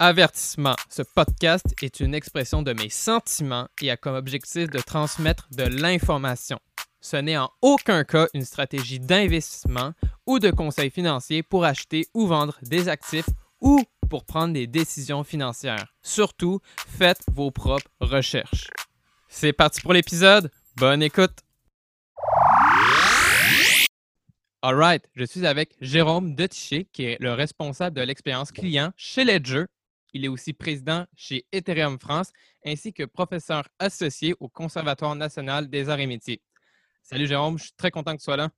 Avertissement, ce podcast est une expression de mes sentiments et a comme objectif de transmettre de l'information. Ce n'est en aucun cas une stratégie d'investissement ou de conseil financier pour acheter ou vendre des actifs ou pour prendre des décisions financières. Surtout, faites vos propres recherches. C'est parti pour l'épisode. Bonne écoute. Alright, je suis avec Jérôme Detiché, qui est le responsable de l'expérience client chez Ledger il est aussi président chez Ethereum France ainsi que professeur associé au Conservatoire national des arts et métiers. Salut Jérôme, je suis très content que tu sois là.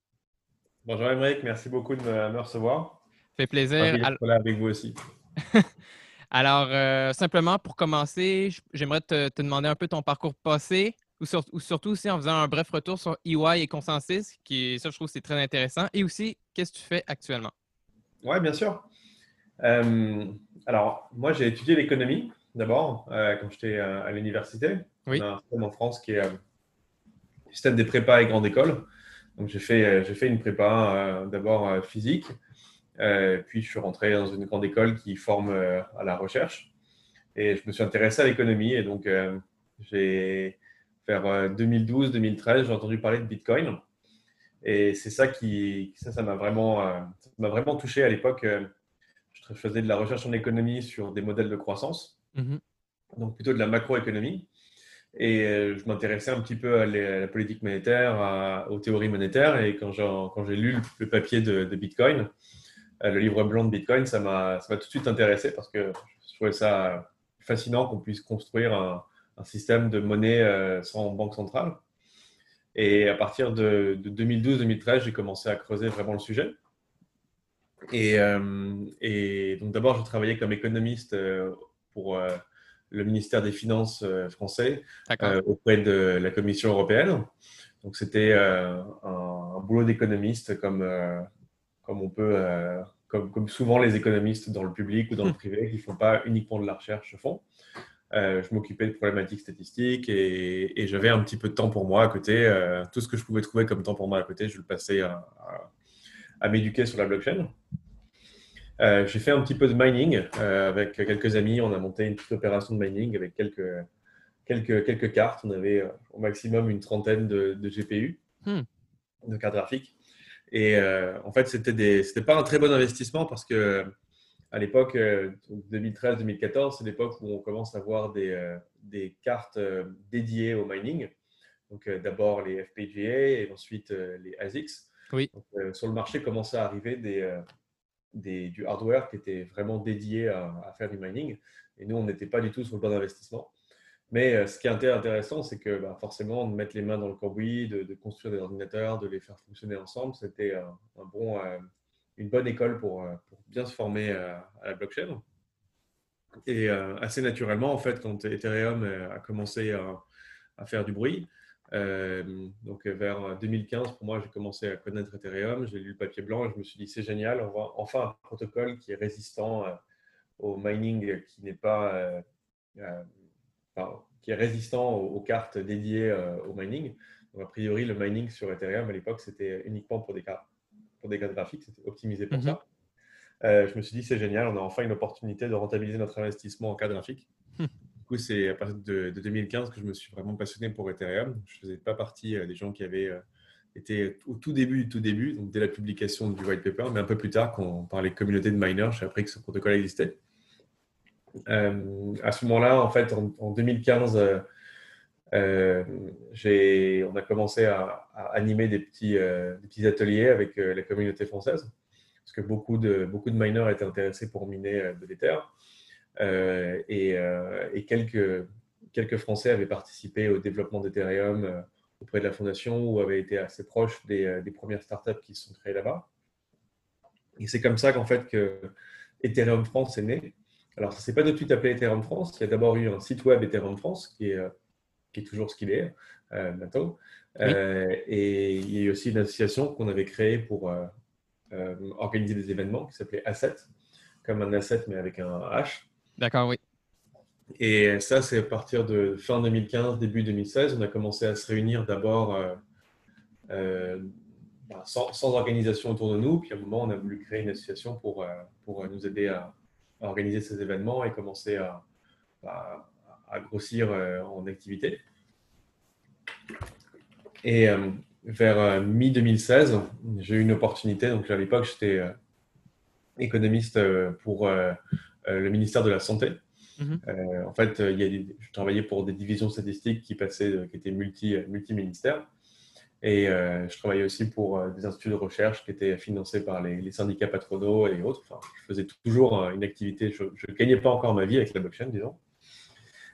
Bonjour Émeric, merci beaucoup de me, recevoir. Ça fait plaisir. Là avec vous aussi. Alors, euh, simplement pour commencer, j'aimerais te, demander un peu ton parcours passé, ou, surtout aussi en faisant un bref retour sur EY et Consensus, qui ça je trouve c'est très intéressant, et aussi qu'est-ce que tu fais actuellement? Oui, bien sûr. Euh, alors, moi, j'ai étudié l'économie d'abord, euh, quand j'étais euh, à l'université. Oui. On a un système en France qui est le système des prépas et grande école. Donc, j'ai fait, j'ai fait une prépa d'abord physique, puis je suis rentré dans une grande école qui forme à la recherche. Et je me suis intéressé à l'économie. Et donc, j'ai, vers 2012-2013, j'ai entendu parler de Bitcoin. Et c'est ça qui, ça, ça m'a vraiment, m'a vraiment touché à l'époque je faisais de la recherche en économie sur des modèles de croissance, mhm. donc plutôt de la macroéconomie. Et euh, je m'intéressais un petit peu à la politique monétaire, aux théories monétaires. Et quand j'ai lu le papier de, Bitcoin, euh, le livre blanc de Bitcoin, ça m'a tout de suite intéressé parce que je trouvais ça fascinant qu'on puisse construire un, système de monnaie euh, sans banque centrale. Et à partir de 2012-2013, j'ai commencé à creuser vraiment le sujet. Euh, et, donc d'abord, je travaillais comme économiste euh, pour euh, le ministère des Finances français auprès de la Commission européenne. Donc c'était un, boulot d'économiste comme, comme on peut, comme, comme, souvent les économistes dans le public ou dans le privé qui ne font pas uniquement de la recherche font. je m'occupais de problématiques statistiques et, et j'avais un petit peu de temps pour moi à côté. tout ce que je pouvais trouver comme temps pour moi à côté, je le passais à, à m'éduquer sur la blockchain. Euh, j'ai fait un petit peu de mining euh, avec quelques amis. On a monté une petite opération de mining avec quelques, quelques, quelques cartes. On avait euh, au maximum une trentaine de, GPU, hmm. de cartes graphiques. Et en fait, c'était n'était pas un très bon investissement parce que à l'époque, 2013-2014, c'est l'époque où on commence à avoir des, des cartes dédiées au mining. Donc d'abord les FPGA et ensuite les ASICs. Oui. sur le marché commençaient à arriver des du hardware qui était vraiment dédié à, faire du mining. Et nous, on n'était pas du tout sur le bon investissement. Mais euh, ce qui est intéressant, c'est que bah, forcément, de mettre les mains dans le cambouis, de, construire des ordinateurs, de les faire fonctionner ensemble, c'était euh, une bonne école pour, euh, bien se former à la blockchain. Et assez naturellement, en fait, quand Ethereum a commencé à faire du bruit, euh, donc vers 2015, pour moi, j'ai commencé à connaître Ethereum, j'ai lu le papier blanc et je me suis dit c'est génial, on voit enfin un protocole qui est résistant euh, au mining, qui n'est pas, euh, qui est résistant aux, cartes dédiées au mining. a priori, le mining sur Ethereum à l'époque, c'était uniquement pour des cas, pour des cas graphiques, c'était optimisé pour mhm. ça. Euh, je me suis dit, c'est génial, on a enfin une opportunité de rentabiliser notre investissement en cas graphique. Coup, c'est à partir de, 2015 que je me suis vraiment passionné pour Ethereum. Je ne faisais pas partie des gens qui avaient été au tout début du tout début, donc dès la publication du white paper, mais un peu plus tard, quand on parlait de communauté de miners, j'ai appris que ce protocole existait. Euh, à ce moment-là, en fait, en, 2015, euh, euh, on a commencé à, animer des petits, des petits, ateliers avec la communauté française, parce que beaucoup de, beaucoup de miners étaient intéressés pour miner de l'Ether. Et, et, quelques, quelques Français avaient participé au développement d'Ethereum auprès de la fondation ou avaient été assez proches des, des premières startups qui se sont créées là-bas. Et c'est comme ça qu'en fait que Ethereum France est né. Alors, ça ne s'est pas de suite appelé Ethereum France. Il y a d'abord eu un site web Ethereum France qui est, euh, qui est toujours ce qu'il est euh, maintenant. Euh, et il y a eu aussi une association qu'on avait créée pour organiser des événements qui s'appelait Asset, comme un asset mais avec un H. D'accord, oui. Et ça, c'est à partir de fin 2015, début 2016, on a commencé à se réunir d'abord bah, sans, sans, organisation autour de nous. Puis à un moment, on a voulu créer une association pour, pour nous aider à, organiser ces événements et commencer à, grossir euh, en activité. Et euh, vers euh, mi-2016, j'ai eu une opportunité. Donc à l'époque, j'étais économiste pour le ministère de la Santé. Mhm. en fait, il y a je travaillais pour des divisions statistiques qui passaient, qui étaient multi, multi-ministères. Et euh, je travaillais aussi pour euh, des instituts de recherche qui étaient financés par les, syndicats patronaux et autres. Enfin, je faisais toujours euh, une activité. Je ne gagnais pas encore ma vie avec la blockchain, disons.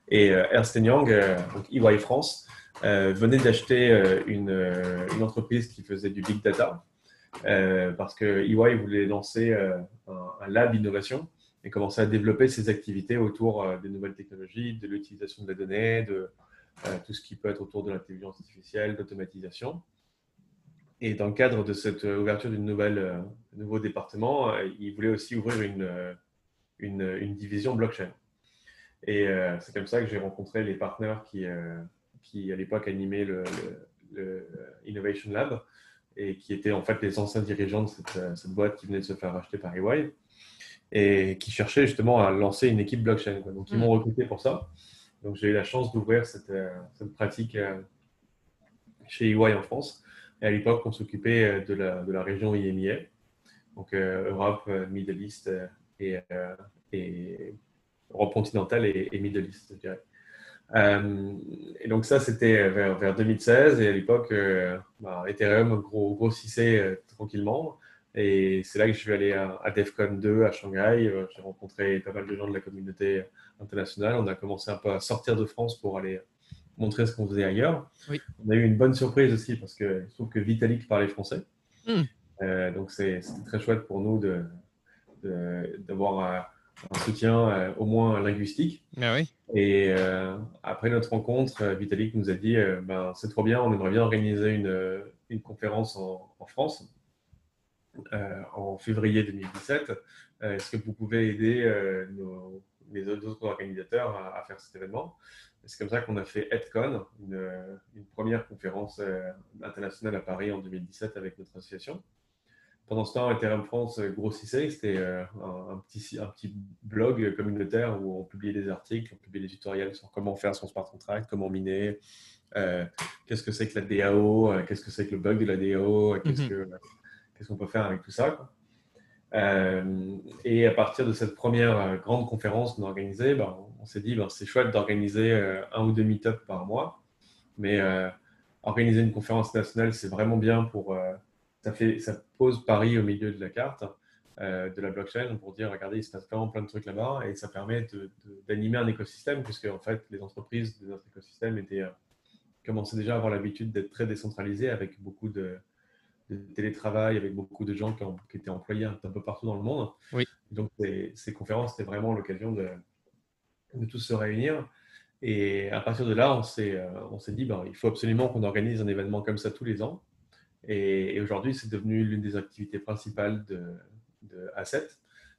Et Ernst Young, donc EY France, venait d'acheter une, une, entreprise qui faisait du big data parce que EY voulait lancer un, un, lab innovation et commencer à développer ses activités autour des nouvelles technologies, de l'utilisation de la donnée, de euh, tout ce qui peut être autour de l'intelligence artificielle, d'automatisation. Et dans le cadre de cette ouverture d'un euh, nouveau département, euh, il voulait aussi ouvrir une, division blockchain. Et c'est comme ça que j'ai rencontré les partenaires qui, à l'époque animaient le, le, Innovation Lab et qui étaient en fait les anciens dirigeants de cette, cette, boîte qui venait de se faire racheter par EY et qui cherchaient justement à lancer une équipe blockchain. Donc ils mm. m'ont recruté pour ça. Donc j'ai eu la chance d'ouvrir cette, euh, cette, pratique euh, chez EY en France. Et à l'époque, on s'occupait euh, de la, de la, région IMIA, donc Europe, Middle East et, et, Europe continentale et, Middle East, je dirais. et donc ça, c'était vers, vers, 2016 et à l'époque, bah, Ethereum grossissait tranquillement. Et c'est là que je suis allé à, DEFCON 2 à Shanghai. Euh, j'ai rencontré pas mal de gens de la communauté internationale. On a commencé un peu à sortir de France pour aller montrer ce qu'on faisait ailleurs. On a eu une bonne surprise aussi parce que je trouve que Vitalik parlait français. Hmm. Euh, donc c'était très chouette pour nous d'avoir un, soutien euh, au moins linguistique. Ah oui. Et après notre rencontre, Vitalik nous a dit ben, c'est trop bien, on aimerait bien organiser une, une conférence en, en France euh, en février 2017. Euh, est-ce que vous pouvez aider euh, les autres organisateurs à, faire cet événement? C'est comme ça qu'on a fait EdCon, une, première conférence internationale à Paris en 2017 avec notre association. Pendant ce temps, Ethereum France grossissait. C'était un, petit, un petit blog communautaire où on publiait des articles, on publiait des tutoriels sur comment faire son smart contract, comment miner, qu'est-ce que c'est que la DAO, qu'est-ce que c'est que le bug de la DAO, qu'est-ce mhm. que qu'est-ce qu'on peut faire avec tout ça. Euh, et à partir de cette première euh, grande conférence qu'on a organisée, ben, on, s'est dit ben, c'est chouette d'organiser euh, un ou deux meet-ups par mois, mais organiser une conférence nationale, c'est vraiment bien pour. ça, fait, ça pose Paris au milieu de la carte de la blockchain pour dire regardez, il se passe vraiment plein de trucs là-bas et ça permet d'animer un écosystème, puisque en fait, les entreprises de notre écosystème étaient, commençaient déjà à avoir l'habitude d'être très décentralisées avec beaucoup de de télétravail avec beaucoup de gens qui, étaient employés un, peu partout dans le monde. Oui. Donc, ces, conférences, c'était vraiment l'occasion de, de, tous se réunir. Et à partir de là, on s'est euh, dit, ben, il faut absolument qu'on organise un événement comme ça tous les ans. Et, aujourd'hui, c'est devenu l'une des activités principales de, de, Asset,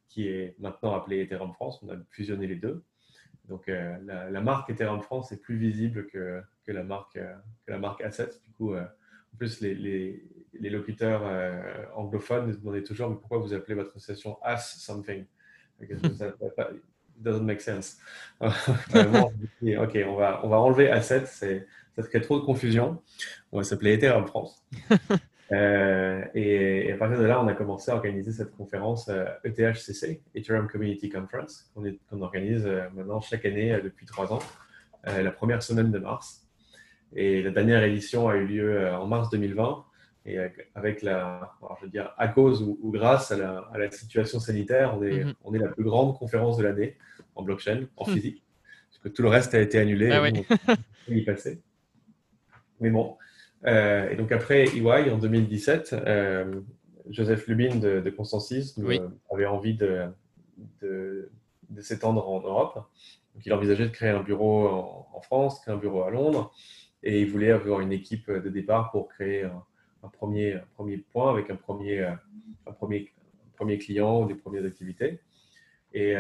qui est maintenant appelée Ethereum France. On a fusionné les deux. Donc, euh, la, marque Ethereum France est plus visible que, que la marque, que la marque Asset. Du coup, en plus, les, les, les locuteurs anglophones nous demandaient toujours mais pourquoi vous appelez votre association As Something? Doesn't make sense. ok, on va, on va enlever Asset, ça crée trop de confusion. On va s'appeler Ethereum France. Euh, et, à partir de là, on a commencé à organiser cette conférence ETHCC, euh, e Ethereum Community Conference, qu'on organise euh, maintenant chaque année depuis trois ans, la première semaine de mars. Et la dernière édition a eu lieu en mars 2020. Et avec la, je veux dire, à cause ou, grâce à la, à la, situation sanitaire, on est, mm-hmm. on est la plus grande conférence de l'année en blockchain, en hmm. physique, parce que tout le reste a été annulé. Ah et on y passer. Mais bon. Euh, et donc après EY, en 2017, euh, Joseph Lubin de, de Consensus euh, avait envie de, de, s'étendre en Europe. Donc il envisageait de créer un bureau en, France, créer un bureau à Londres, et il voulait avoir une équipe de départ pour créer un, premier, premier point avec un premier, un premier, premier client ou des premières activités. Et,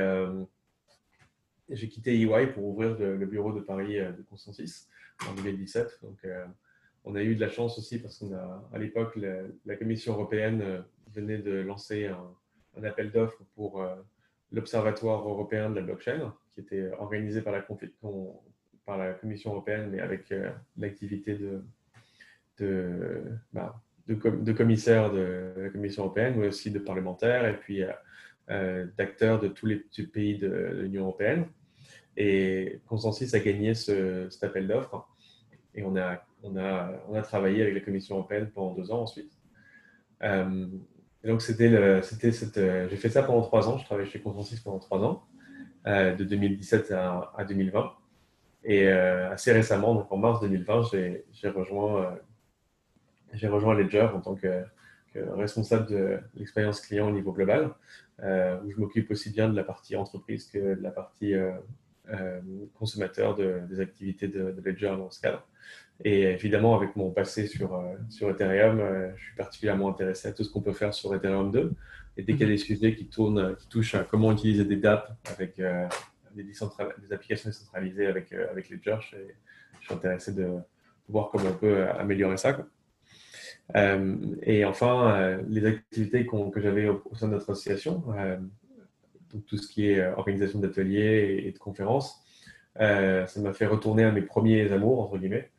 j'ai quitté EY pour ouvrir le, bureau de Paris euh, de Consensus en 2017. Donc, euh, on a eu de la chance aussi parce qu'on a, à l'époque, la, Commission européenne euh, venait de lancer un, appel d'offres pour l'Observatoire européen de la blockchain, qui était organisé par la, par la Commission européenne, mais avec l'activité de, de, bah, de, commissaires de la Commission européenne, mais aussi de parlementaires et puis d'acteurs de tous les pays de l'Union européenne. Et Consensus a gagné ce, cet appel d'offres et on a, on, a, on a travaillé avec la Commission européenne pendant deux ans ensuite. Euh, donc, euh, j'ai fait ça pendant trois ans. Je travaillais chez Consensus pendant trois ans, euh, de 2017 à, 2020. Et assez récemment, donc en mars 2020, j'ai rejoint, j'ai rejoint Ledger en tant que, que responsable de l'expérience client au niveau global, où je m'occupe aussi bien de la partie entreprise que de la partie euh, consommateur de, des activités de, Ledger dans ce cadre. Et évidemment, avec mon passé sur, euh, sur Ethereum, euh, je suis particulièrement intéressé à tout ce qu'on peut faire sur Ethereum 2. Et dès qu'il y a des sujets qui, tournent, qui touchent à comment utiliser des dApps avec des, des, applications décentralisées avec, avec Ledger, je, je, suis intéressé de voir comment on peut améliorer ça. Et enfin, les activités que j'avais au, sein de notre association, tout ce qui est euh, organisation d'ateliers et, de conférences. Euh, ça m'a fait retourner à mes premiers amours, entre guillemets,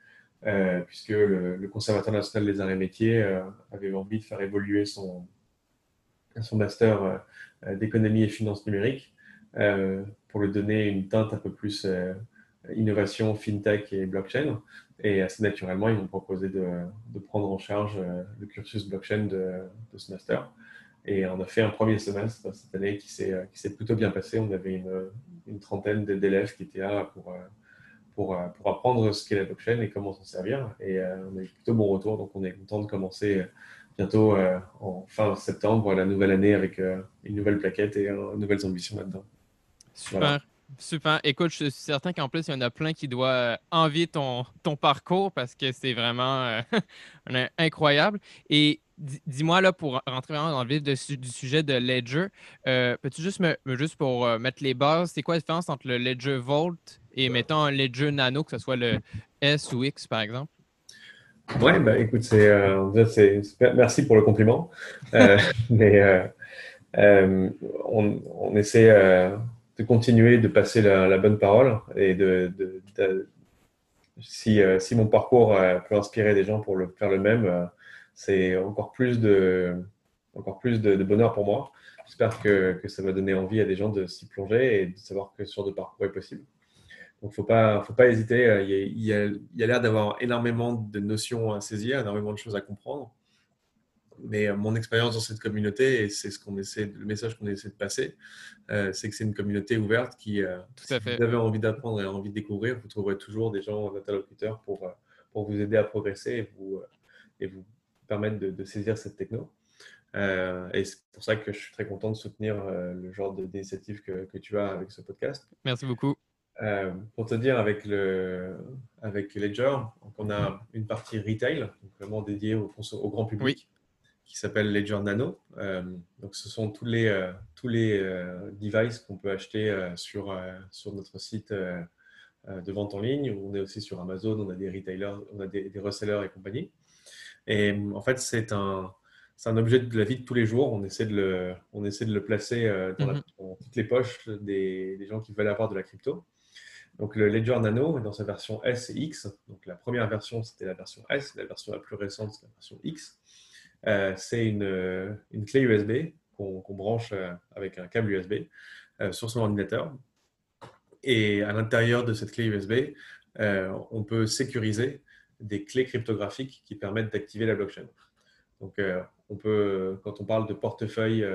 euh, puisque le, Conservateur national des arts et métiers avait envie de faire évoluer son, son master d'économie et finances numériques pour lui donner une teinte un peu plus innovation, fintech et blockchain. Et assez naturellement, ils m'ont proposé de, de, prendre en charge le cursus blockchain de, de ce master. Et on a fait un premier semestre cette année qui s'est plutôt bien passé. On avait une, une trentaine d'élèves qui étaient là pour, euh, pour, euh, pour apprendre ce qu'est la blockchain et comment s'en servir. Et euh, on a eu plutôt bon retour. Donc, on est content de commencer bientôt en fin septembre la nouvelle année avec une nouvelle plaquette et nouvelles ambitions là-dedans. Super. Écoute, je suis certain qu'en plus, il y en a plein qui doivent envier ton, parcours parce que c'est vraiment incroyable. Et dis-moi, là, pour rentrer vraiment dans le vif du sujet de Ledger, euh, peux-tu juste me, juste pour euh, mettre les bases, c'est quoi la différence entre le Ledger Vault et mettons un Ledger Nano, que ce soit le S ou X, par exemple? Oui, bah, écoute, c'est, euh, merci pour le compliment. mais on, essaie de continuer de passer la, bonne parole et de, si, si, mon parcours peut inspirer des gens pour faire le même, c'est encore plus de, encore plus de, bonheur pour moi. J'espère que, que, ça va donner envie à des gens de s'y plonger et de savoir que ce genre de parcours est possible. Donc, faut pas, faut pas hésiter. Il y a l'air d'avoir énormément de notions à saisir, énormément de choses à comprendre. Mais euh, mon expérience dans cette communauté, et c'est ce qu'on essaie, le message qu'on essaie de passer, euh, c'est que c'est une communauté ouverte qui, euh, si vous avez envie d'apprendre et envie de découvrir, vous trouverez toujours des gens interlocuteurs pour, pour vous aider à progresser et vous, et vous permettre de, saisir cette techno. Euh, et c'est pour ça que je suis très content de soutenir le genre d'initiative que, que, tu as avec ce podcast. Merci beaucoup. Pour te dire, avec, le, avec Ledger, on a une partie retail, vraiment dédiée au, au grand public, qui s'appelle Ledger Nano. donc, ce sont tous les, tous les devices qu'on peut acheter sur, sur notre site de vente en ligne. On est aussi sur Amazon, on a des retailers, on a des, des resellers et compagnie. Et en fait, c'est un, c'est un objet de la vie de tous les jours. On essaie de le, on essaie de le placer mhm. dans, toutes les poches des, des, gens qui veulent avoir de la crypto. Donc le Ledger Nano dans sa version S et X. Donc la première version c'était la version S, la version la plus récente c'est la version X. Euh, c'est une, une, clé USB qu'on branche euh, avec un câble USB euh, sur son ordinateur. Et à l'intérieur de cette clé USB, on peut sécuriser des clés cryptographiques qui permettent d'activer la blockchain. Donc, on peut, quand on parle de portefeuille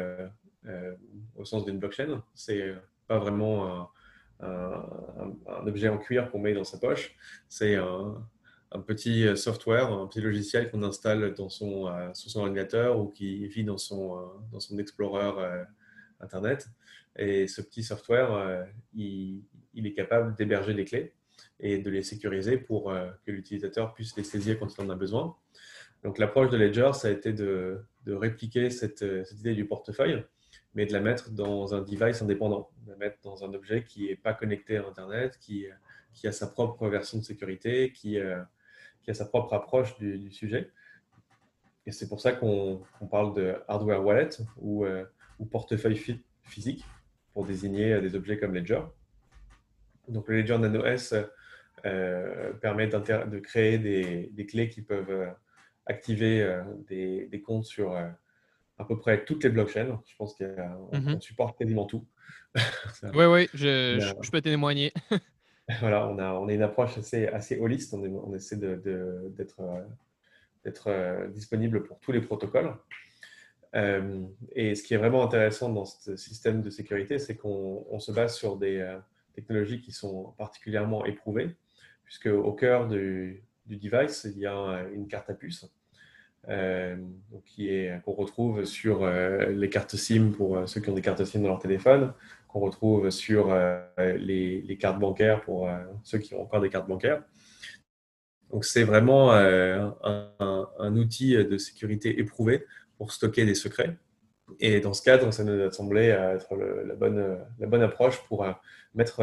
au sens d'une blockchain, c'est pas vraiment un, objet en cuir qu'on met dans sa poche. C'est un, un petit euh, software, un petit logiciel qu'on installe dans son, euh, sur son ordinateur ou qui vit dans son, euh, dans son Explorer Internet. Et ce petit software, il, est capable d'héberger les clés et de les sécuriser pour que l'utilisateur puisse les saisir quand il en a besoin. Donc l'approche de Ledger, ça a été de, de répliquer cette, cette, idée du portefeuille, mais de la mettre dans un device indépendant, de la mettre dans un objet qui n'est pas connecté à Internet, qui, qui a sa propre version de sécurité, qui, qui a sa propre approche du, sujet. Et c'est pour ça qu'on parle de hardware wallet ou, euh, ou portefeuille physique pour désigner des objets comme Ledger. Donc le Ledger Nano S euh, permet de créer des, des, clés qui peuvent euh, activer des, des, comptes sur à peu près toutes les blockchains. Je pense qu'on mm supporte quasiment tout. oui, oui, je, je, peux témoigner. on a, on une approche assez, holiste. On, essaie d'être de, euh, disponible pour tous les protocoles. Euh, et ce qui est vraiment intéressant dans ce système de sécurité, c'est qu'on se base sur des euh, technologies qui sont particulièrement éprouvées, puisque au cœur du, du device, il y a une carte à puce. qu'on retrouve sur les cartes SIM pour ceux qui ont des cartes SIM dans leur téléphone, qu'on retrouve sur euh, les, cartes bancaires pour euh, ceux qui ont encore des cartes bancaires. Donc c'est vraiment euh, un, outil de sécurité éprouvé pour stocker des secrets. Et dans ce cadre, ça nous a semblé être la, bonne, approche pour mettre,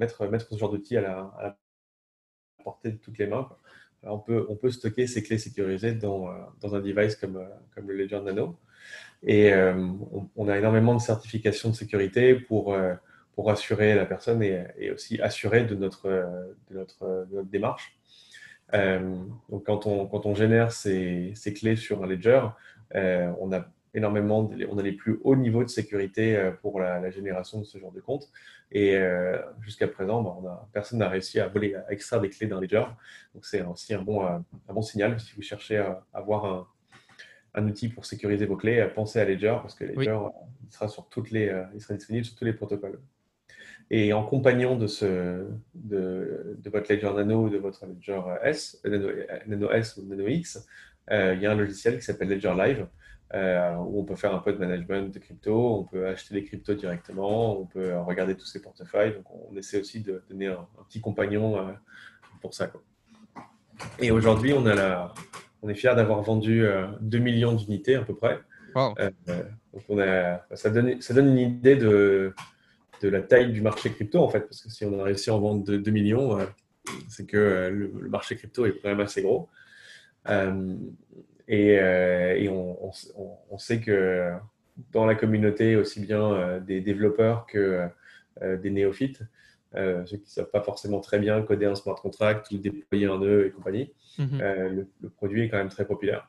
ce genre d'outil à la, portée de toutes les mains. on, peut, stocker ces clés sécurisées dans, dans un device comme, comme le Ledger Nano. Et euh, on, a énormément de certifications de sécurité pour, euh, pour assurer la personne et, aussi assurer de notre, de notre, démarche. Euh, donc quand on, quand on génère ces, ces, clés sur un ledger, on a énormément, on a les plus hauts niveaux de sécurité pour la, génération de ce genre de compte. Et jusqu'à présent, bah, personne n'a réussi à voler, à extraire des clés d'un ledger. Donc c'est aussi un bon, un bon signal si vous cherchez à avoir un, un outil pour sécuriser vos clés, pensez à Ledger parce que Ledger il sera, sur toutes les, euh, il sera disponible sur tous les protocoles. Et en compagnon de, ce, de, votre Ledger Nano ou de votre Ledger S, euh, Nano, S ou Nano X, euh, il y a un logiciel qui s'appelle Ledger Live où on peut faire un peu de management de crypto, on peut acheter des cryptos directement, on peut regarder tous ces portefeuilles. Donc on essaie aussi de donner un, petit compagnon pour ça. Quoi. Et aujourd'hui, on a la, on est fier d'avoir vendu 2 euh, millions d'unités à peu près. Euh, donc on a, ça, donne, ça donne une idée de, de la taille du marché crypto, en fait, parce que si on a réussi à en vendre 2, millions, euh, c'est que le, marché crypto est quand même assez gros. et, on, sait que dans la communauté, aussi bien des développeurs que des néophytes, ceux qui ne savent pas forcément très bien coder un smart contract ou déployer un nœud et compagnie, Mhm. Euh, le, produit est quand même très populaire.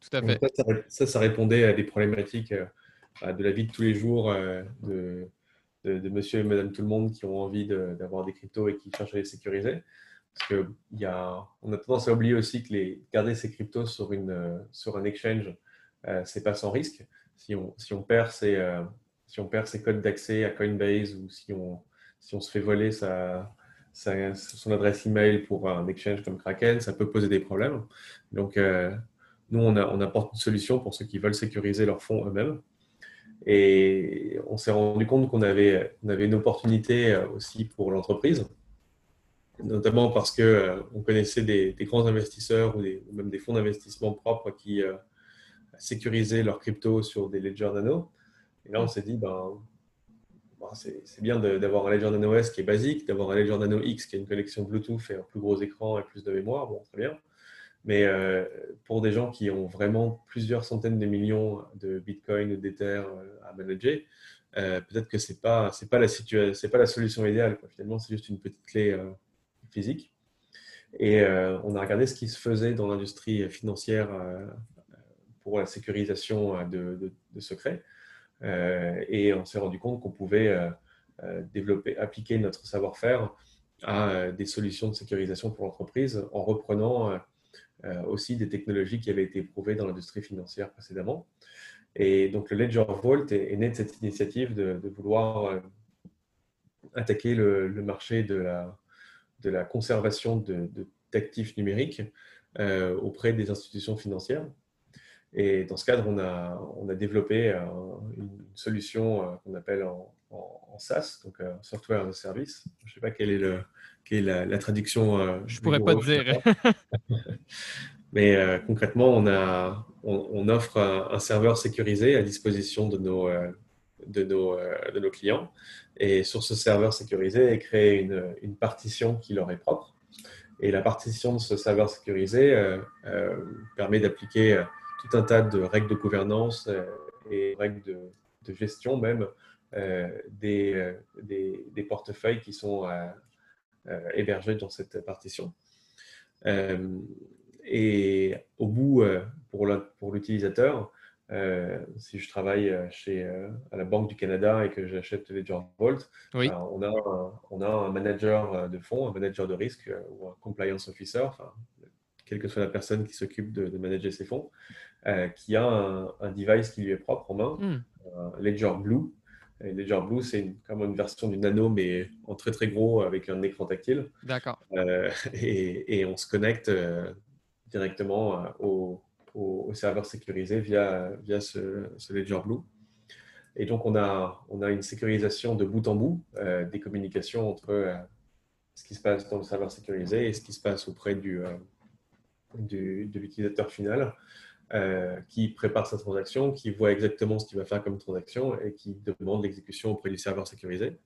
Tout à fait. ça, ça, répondait à des problématiques euh, de la vie de tous les jours euh, de, de, monsieur et madame tout le monde qui ont envie d'avoir des cryptos et qui cherchent à les sécuriser. Parce que y a, on a tendance à oublier aussi que les, garder ces cryptos sur, une, sur un exchange, euh, c'est pas sans risque. Si on, si on perd ses, si on perd ses codes d'accès à Coinbase ou si on, si on se fait voler sa, son adresse email pour un exchange comme Kraken, ça peut poser des problèmes. Donc, euh, nous, on, on, apporte une solution pour ceux qui veulent sécuriser leurs fonds eux-mêmes. Et on s'est rendu compte qu'on avait, on avait une opportunité euh, aussi pour l'entreprise, notamment parce qu'on euh, on connaissait des, grands investisseurs ou, même des fonds d'investissement propres qui sécurisaient leurs cryptos sur des ledgers nano. Et là, on s'est dit, ben, c'est bien d'avoir un Ledger Nano S qui est basique, d'avoir un Ledger Nano X qui a une connexion Bluetooth et un plus gros écran et plus de mémoire, très bien. Mais euh, pour des gens qui ont vraiment plusieurs centaines de millions de Bitcoin ou d'Ether euh, à manager, euh, peut-être que ce n'est pas, la pas la solution idéale. Finalement, c'est juste une petite clé physique. Et on a regardé ce qui se faisait dans l'industrie financière pour la sécurisation de secrets. Et on s'est rendu compte qu'on pouvait développer, appliquer notre savoir-faire à des solutions de sécurisation pour l'entreprise en reprenant euh, aussi des technologies qui avaient été éprouvées dans l'industrie financière précédemment. Et donc le Ledger Vault est, né de cette initiative de, vouloir euh, attaquer le, marché de la, conservation d'actifs numériques euh, auprès des institutions financières. Et dans ce cadre, on a, on a développé une solution qu'on appelle en, en, SaaS, donc Software as a Service. Je ne sais pas quelle est le, quelle est la, traduction. Euh, je ne pourrais pas te dire. Mais euh, concrètement, on, a, on, offre un, serveur sécurisé à disposition de nos, euh, de, nos, de nos clients. Et sur ce serveur sécurisé est créée une, une, partition qui leur est propre. Et la partition de ce serveur sécurisé permet d'appliquer tout un tas de règles de gouvernance et règles de, de gestion même des, des, des, portefeuilles qui sont euh, hébergé dans cette partition. Euh, et au bout, euh, pour l'utilisateur, si je travaille chez, à la Banque du Canada et que j'achète Ledger Vault, on, a un, on, a un, manager de fonds, un manager de risque ou un compliance officer, enfin, quelle que soit la personne qui s'occupe de, manager ces fonds, qui a un, device qui lui est propre en main, un Ledger Blue, Ledger Blue, c'est comme une version du Nano, mais en très très gros avec un écran tactile. D'accord. Euh, et, on se connecte euh, directement euh, au, serveur sécurisé via, via ce, Ledger Blue. Et donc, on a, on a une sécurisation de bout en bout des communications entre ce qui se passe dans le serveur sécurisé et ce qui se passe auprès du, du de l'utilisateur final. Euh, qui prépare sa transaction, qui voit exactement ce qu'il va faire comme transaction et qui demande l'exécution auprès du serveur sécurisé.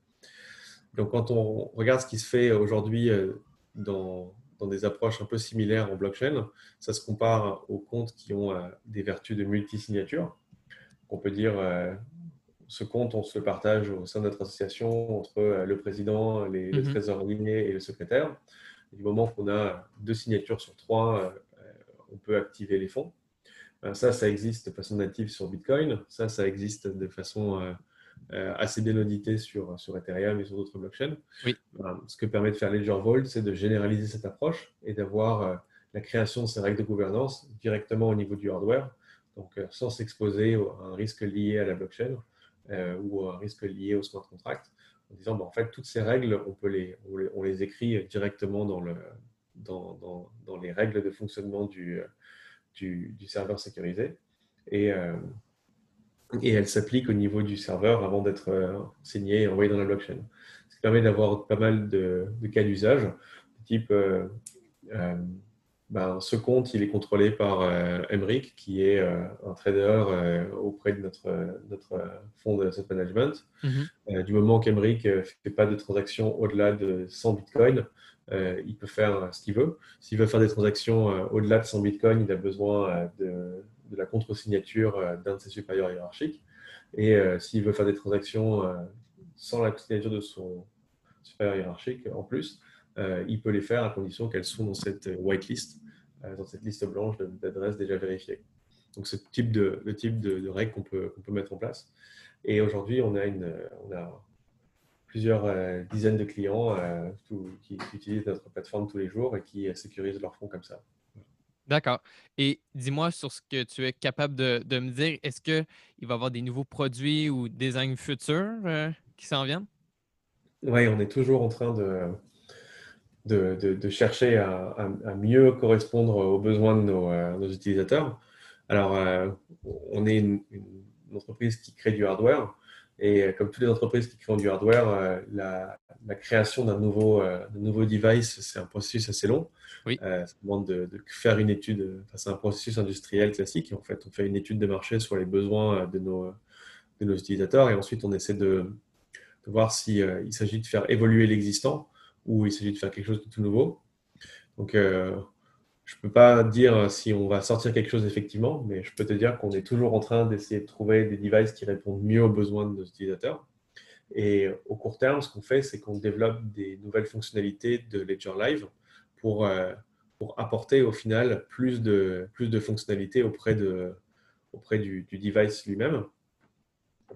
Donc, quand on regarde ce qui se fait aujourd'hui euh, dans, dans, des approches un peu similaires en blockchain, ça se compare aux comptes qui ont euh, des vertus de multisignature. On peut dire, ce compte, on se le partage au sein de notre association entre le président, les, le mhm. trésorier et le secrétaire. Du moment qu'on a deux signatures sur trois, on peut activer les fonds. Euh, ça, ça existe de façon native sur Bitcoin. Ça, ça existe de façon euh, euh, assez bien auditée sur, sur Ethereum et sur d'autres blockchains. Oui. ce que permet de faire Ledger Vault, c'est de généraliser cette approche et d'avoir la création de ces règles de gouvernance directement au niveau du hardware, donc sans s'exposer à un risque lié à la blockchain ou à un risque lié au smart contract, en disant bah, en fait toutes ces règles, on, peut les, on, les, écrit directement dans, le, dans, dans, dans, les règles de fonctionnement du, du, serveur sécurisé. Et, euh, et elle s'applique au niveau du serveur avant d'être euh, signée et envoyée dans la blockchain. Ce qui permet d'avoir pas mal de, cas d'usage, type euh, ben, ce compte, il est contrôlé par euh, Emric, qui est un trader auprès de notre, notre fonds de asset management. Mhm. du moment qu'Emric ne fait pas de transactions au-delà de 100 bitcoins, euh, il peut faire ce qu'il veut. S'il veut faire des transactions euh, au-delà de 100 bitcoins, il a besoin euh, de, la contre-signature d'un de ses supérieurs hiérarchiques. Et s'il veut faire des transactions sans la signature de son supérieur hiérarchique, en plus, il peut les faire à condition qu'elles sont dans cette whitelist, dans cette liste blanche d'adresses déjà vérifiées. Donc, ce type de, le type de, règles qu'on peut, peut, mettre en place. Et aujourd'hui, on a une, on a plusieurs euh, dizaines de clients euh, qui, utilisent notre plateforme tous les jours et qui euh, sécurisent leurs fonds comme ça. D'accord. Et dis-moi sur ce que tu es capable de, de me dire, est-ce qu'il va y avoir des nouveaux produits ou designs futurs qui s'en viennent? Oui, on est toujours en train de, de, de, chercher à, à, mieux correspondre aux besoins de nos, nos utilisateurs. Alors, on est une, une, entreprise qui crée du hardware, et euh, comme toutes les entreprises qui créent du hardware, euh, la, création d'un nouveau, euh, nouveau device, c'est un processus assez long. Oui. ça demande de, faire une étude, c'est un processus industriel classique. En fait, on fait une étude de marché sur les besoins de nos, de nos utilisateurs et ensuite on essaie de de voir s'il il s'agit de faire évoluer l'existant ou il s'agit de faire quelque chose de tout nouveau. Donc, je ne peux pas dire si on va sortir quelque chose effectivement, mais je peux te dire qu'on est toujours en train d'essayer de trouver des devices qui répondent mieux aux besoins de nos utilisateurs. Et au court terme, ce qu'on fait, c'est qu'on développe des nouvelles fonctionnalités de Ledger Live pour, euh, pour apporter au final plus de, plus de fonctionnalités auprès, de, auprès du, device lui-même.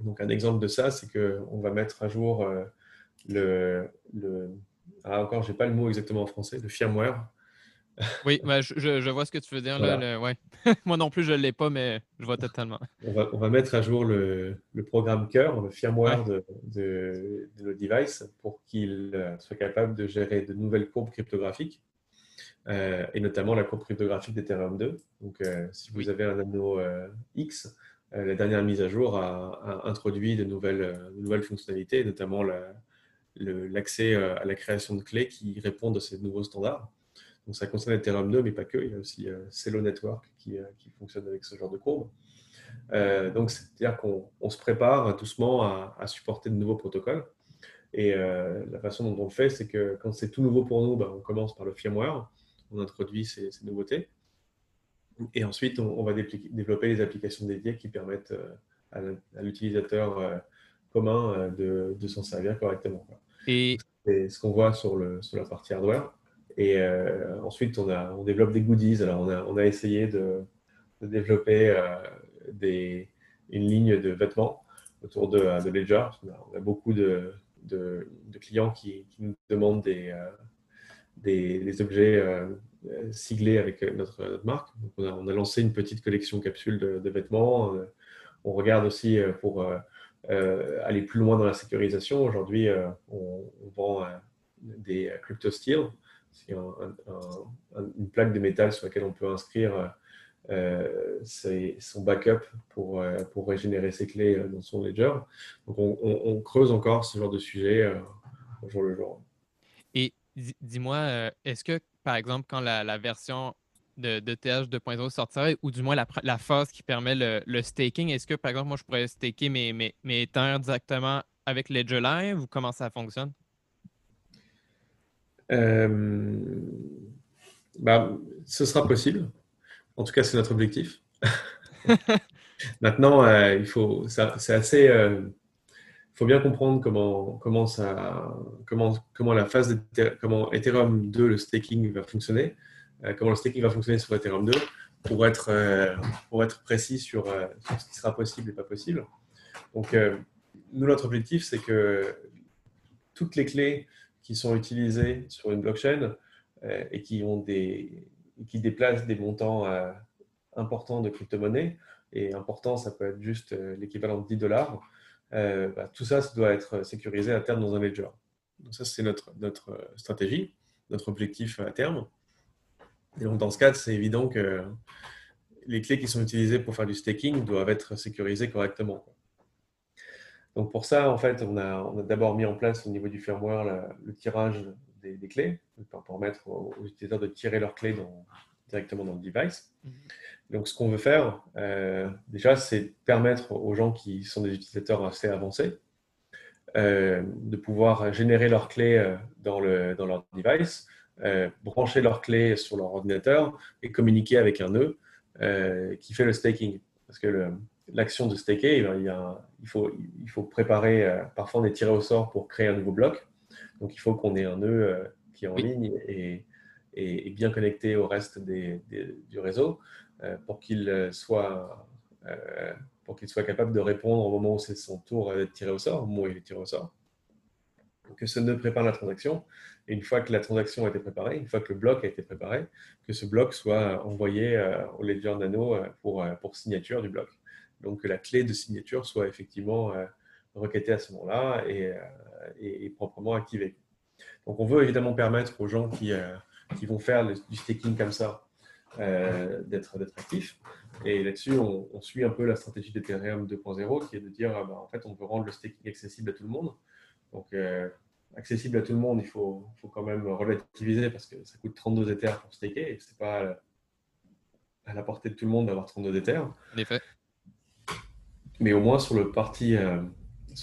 Donc un exemple de ça, c'est qu'on va mettre à jour euh, le, le... Ah, encore, je n'ai pas le mot exactement en français, le firmware oui, je, vois ce que tu veux dire. Là, ouais. Moi non plus, je ne l'ai pas, mais je vois totalement. On va, mettre à jour le, programme cœur, le firmware de, de, nos devices pour qu'il euh, soit capable de gérer de nouvelles courbes cryptographiques. Euh, et notamment la courbe cryptographique d'Ethereum 2. Donc, euh, si vous avez un anneau X, la dernière mise à jour a, introduit de nouvelles, nouvelles fonctionnalités, notamment l'accès à la création de clés qui répondent à ces nouveaux standards. Donc ça concerne Ethereum 2, mais pas que. Il y a aussi euh, Celo Network qui, euh, qui, fonctionne avec ce genre de courbe. Euh, donc c'est-à-dire qu'on se prépare doucement à, supporter de nouveaux protocoles. Et la façon dont on le fait, c'est que quand c'est tout nouveau pour nous, ben, on commence par le firmware, on introduit ces, nouveautés. Et ensuite, on, va développer les applications dédiées qui permettent à l'utilisateur commun de, de s'en servir correctement. C'est ce qu'on voit sur, la partie hardware. Et euh, ensuite, on, développe des goodies. Alors, on a, essayé de, développer euh, une ligne de vêtements autour de, Ledger. On a, beaucoup de, clients qui, nous demandent des, euh, objets siglés avec notre, marque. Donc, on, a, on, a, lancé une petite collection capsule de, vêtements. On regarde aussi pour aller plus loin dans la sécurisation. Aujourd'hui, on, des crypto steel c'est une plaque de métal sur laquelle on peut inscrire euh, son backup pour, euh, pour régénérer ses clés euh, dans son ledger. Donc on, creuse encore ce genre de sujet au jour le jour. Et dis-moi, est-ce que par exemple quand la, version de, TH 2.0 sortira, ou du moins la, phase qui permet le, staking, est-ce que par exemple moi je pourrais staker mes, mes, mes directement avec Ledger Live ou comment ça fonctionne? Euh, bah, ce sera possible. En tout cas, c'est notre objectif. Maintenant, euh, il faut, c'est assez, euh, faut bien comprendre comment, comment, ça, comment, comment la phase de, comment Ethereum 2, le staking va fonctionner, comment le staking va fonctionner sur Ethereum 2 pour être, pour être précis sur, sur, ce qui sera possible et pas possible. Donc, nous, notre objectif, c'est que toutes les clés qui sont utilisés sur une blockchain euh, et qui, ont des, qui déplacent des montants euh, importants de crypto-monnaies. Et important, ça peut être juste euh, l'équivalent de 10 dollars. Bah, tout ça, ça doit être sécurisé à terme dans un ledger. Donc ça, c'est notre, notre stratégie, notre objectif à terme. Et donc, dans ce cas, c'est évident que les clés qui sont utilisées pour faire du staking doivent être sécurisées correctement. Donc pour ça, en fait, on a, d'abord mis en place au niveau du firmware le tirage des, clés pour permettre aux, utilisateurs de tirer leurs clés directement dans le device. Mhm. Donc ce qu'on veut faire, euh, déjà, c'est permettre aux gens qui sont des utilisateurs assez avancés euh, de pouvoir générer leurs clés euh, dans, le, dans leur device, brancher leurs clés sur leur ordinateur et communiquer avec un nœud qui fait le staking. Parce que l'action de staker, il, il, faut, il faut préparer, euh, parfois on est tiré au sort pour créer un nouveau bloc. Donc il faut qu'on ait un nœud euh, qui est en ligne et, et, bien connecté au reste des, du réseau euh, pour qu'il soit, pour qu'il soit capable de répondre au moment où c'est son tour d'être tiré au sort, au moment où il est tiré au sort. Que ce nœud prépare la transaction et une fois que la transaction a été préparée, une fois que le bloc a été préparé, que ce bloc soit envoyé au Ledger Nano pour, pour signature du bloc. Donc que la clé de signature soit effectivement euh, requêtée à ce moment-là euh, et, proprement activée. Donc on veut évidemment permettre aux gens qui, euh, qui vont faire du staking comme ça d'être actifs. Et là-dessus, on, suit un peu la stratégie d'Ethereum 2.0 qui est de dire, ah bah, en fait, on veut rendre le staking accessible à tout le monde. Donc, accessible à tout le monde, il faut, faut, quand même relativiser parce que ça coûte 32 Ethers pour staker et ce n'est pas à la portée de tout le monde d'avoir 32 Ethers. En effet mais au moins sur euh,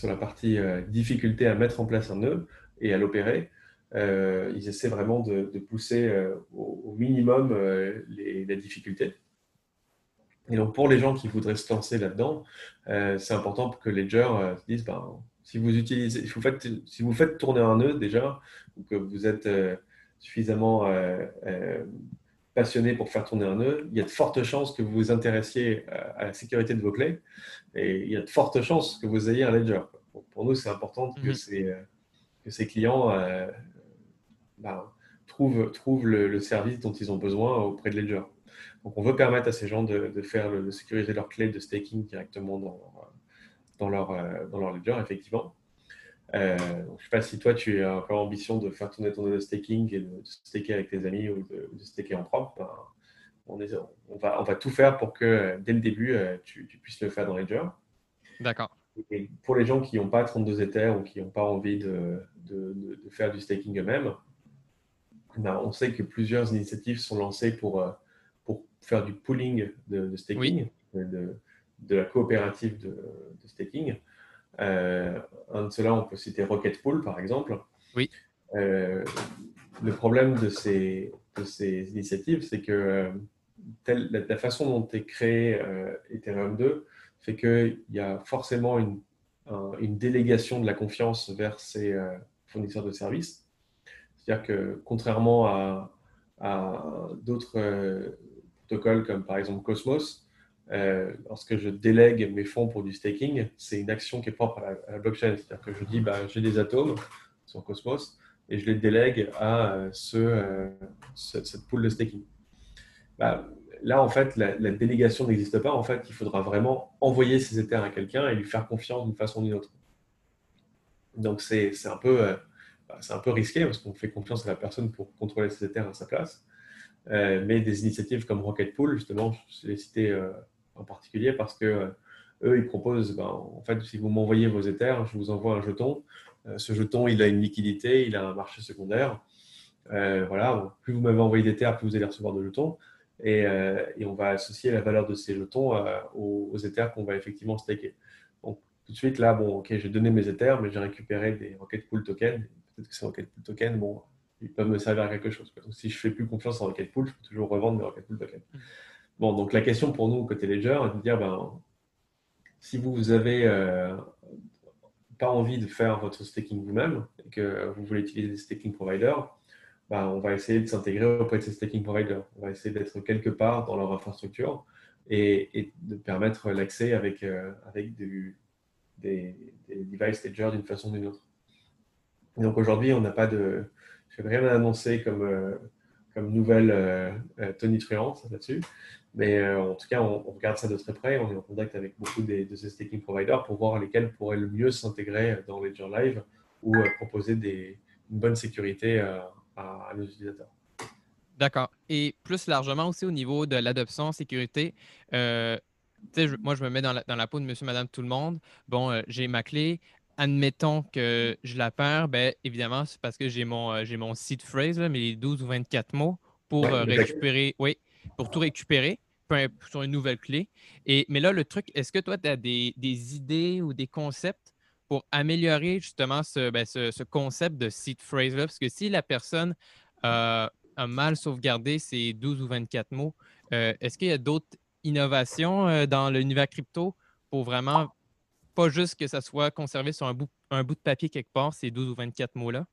la partie difficulté à mettre en place un nœud et à l'opérer. ils essaient vraiment de, pousser au, minimum les, les, difficultés. Et donc, pour les gens qui voudraient se lancer là-dedans, c'est important que Ledger se disent ben, si vous utilisez, si vous faites tourner un nœud déjà, ou que vous êtes suffisamment passionné pour faire tourner un nœud, il y a de fortes chances que vous vous intéressiez à la sécurité de vos clés et il y a de fortes chances que vous ayez un ledger. Pour nous, c'est important que, mhm. ces, euh, que ces clients euh, ben, trouvent, trouvent le, service dont ils ont besoin auprès de Ledger. Donc, on veut permettre à ces gens de, de faire de sécuriser leurs clés de staking directement dans, dans, leur, euh, dans leur Ledger, effectivement. Euh, je ne sais pas si toi, tu as encore ambition de faire tourner ton staking et de, staker avec tes amis ou de, staker en propre. Ben, on, on, va, on, va, tout faire pour que dès le début, euh, tu, puisses le faire dans Ledger. D'accord. Et pour les gens qui n'ont pas 32 Ethers ou qui n'ont pas envie de, faire du staking eux-mêmes, ben, on sait que plusieurs initiatives sont lancées pour, euh, pour faire du pooling de, staking, de, la coopérative de, staking. Euh, un de ceux-là, on peut citer Rocket Pool, par exemple. Oui. Euh, le problème de ces, ces initiatives, c'est que la, façon dont est créé Ethereum 2 fait qu'il y a forcément une, une, délégation de la confiance vers ces fournisseurs de services. C'est-à-dire que contrairement à, à d'autres protocoles comme par exemple Cosmos, euh, lorsque je délègue mes fonds pour du staking, c'est une action qui est propre à la, blockchain. C'est-à-dire que je dis, bah, j'ai des atomes sur Cosmos et je les délègue à euh, ce, euh, cette pool de staking. Bah, là, en fait, la, délégation n'existe pas. En fait, il faudra vraiment envoyer ces Ethers à quelqu'un et lui faire confiance d'une façon ou d'une autre. Donc, c'est un, peu, bah, un peu risqué parce qu'on fait confiance à la personne pour contrôler ces Ethers à sa place. mais des initiatives comme Rocket Pool, justement, je l'ai cité en particulier parce que euh, eux, ils proposent, ben, en fait, si vous m'envoyez vos Ethers, je vous envoie un jeton. Euh, ce jeton, il a une liquidité, il a un marché secondaire. Euh, voilà, plus vous m'avez envoyé d'Ethers, plus vous allez recevoir de jetons. Et, on va associer la valeur de ces jetons aux, aux, Ethers qu'on va effectivement staker. Donc, tout de suite, là, bon, ok, j'ai donné mes Ethers, mais j'ai récupéré des Rocket Pool tokens. Peut-être que ces Rocket Pool tokens, bon, ils peuvent me servir à quelque chose. Donc, si je fais plus confiance en Rocket Pool, je peux toujours revendre mes Rocket Pool tokens. Bon, donc la question pour nous, côté Ledger, est de dire, ben, si vous avez euh, pas envie de faire votre staking vous-même et que vous voulez utiliser des staking providers, ben, on va essayer de s'intégrer auprès de ces staking providers. On va essayer d'être quelque part dans leur infrastructure et, de permettre l'accès avec, euh, avec des, devices Ledger d'une façon ou d'une autre. donc aujourd'hui, on n'a pas de. Je n'ai rien à annoncer comme, euh, comme nouvelle euh, tonitruante là-dessus. Mais euh, en tout cas, on, regarde ça de très près. On est en contact avec beaucoup de ces staking providers pour voir lesquels pourraient le mieux s'intégrer dans Ledger Live ou euh, proposer une bonne sécurité euh, à, nos utilisateurs. D'accord. Et plus largement aussi au niveau de l'adoption sécurité, moi, je me mets dans la, peau de monsieur, madame, tout le monde. Bon, j'ai ma clé. Admettons que je la perds, ben, évidemment, c'est parce que j'ai mon, j'ai mon seed phrase, mes 12 ou 24 mots pour récupérer. Oui, pour tout récupérer sur une nouvelle clé. Et, mais là, le truc, est-ce que toi, tu as des, idées ou des concepts pour améliorer justement ce, ben, concept de seed phrase-là? Parce que si la personne a mal sauvegardé ses 12 ou 24 mots, euh, est-ce qu'il y a d'autres innovations euh, dans l'univers crypto pour vraiment pas juste que ça soit conservé sur un bout, un bout de papier quelque part, ces 12 ou 24 mots-là?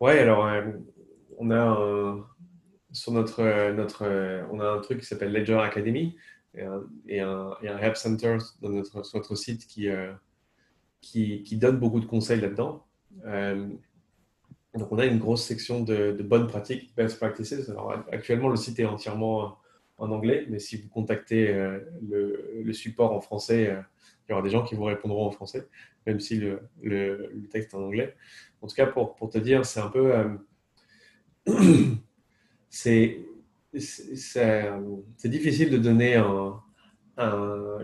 Oui, alors euh, on a un, sur notre, notre, euh, on a un truc qui s'appelle Ledger Academy et un, et un, Help Center dans notre, sur notre site qui, euh, qui, qui, donne beaucoup de conseils là-dedans. donc, on a une grosse section de, de, bonnes pratiques, best practices. Alors, actuellement, le site est entièrement en anglais, mais si vous contactez le, le, support en français, il y aura des gens qui vous répondront en français, même si le, le, le texte est en anglais. En tout cas, pour, pour te dire, c'est un peu c'est difficile de donner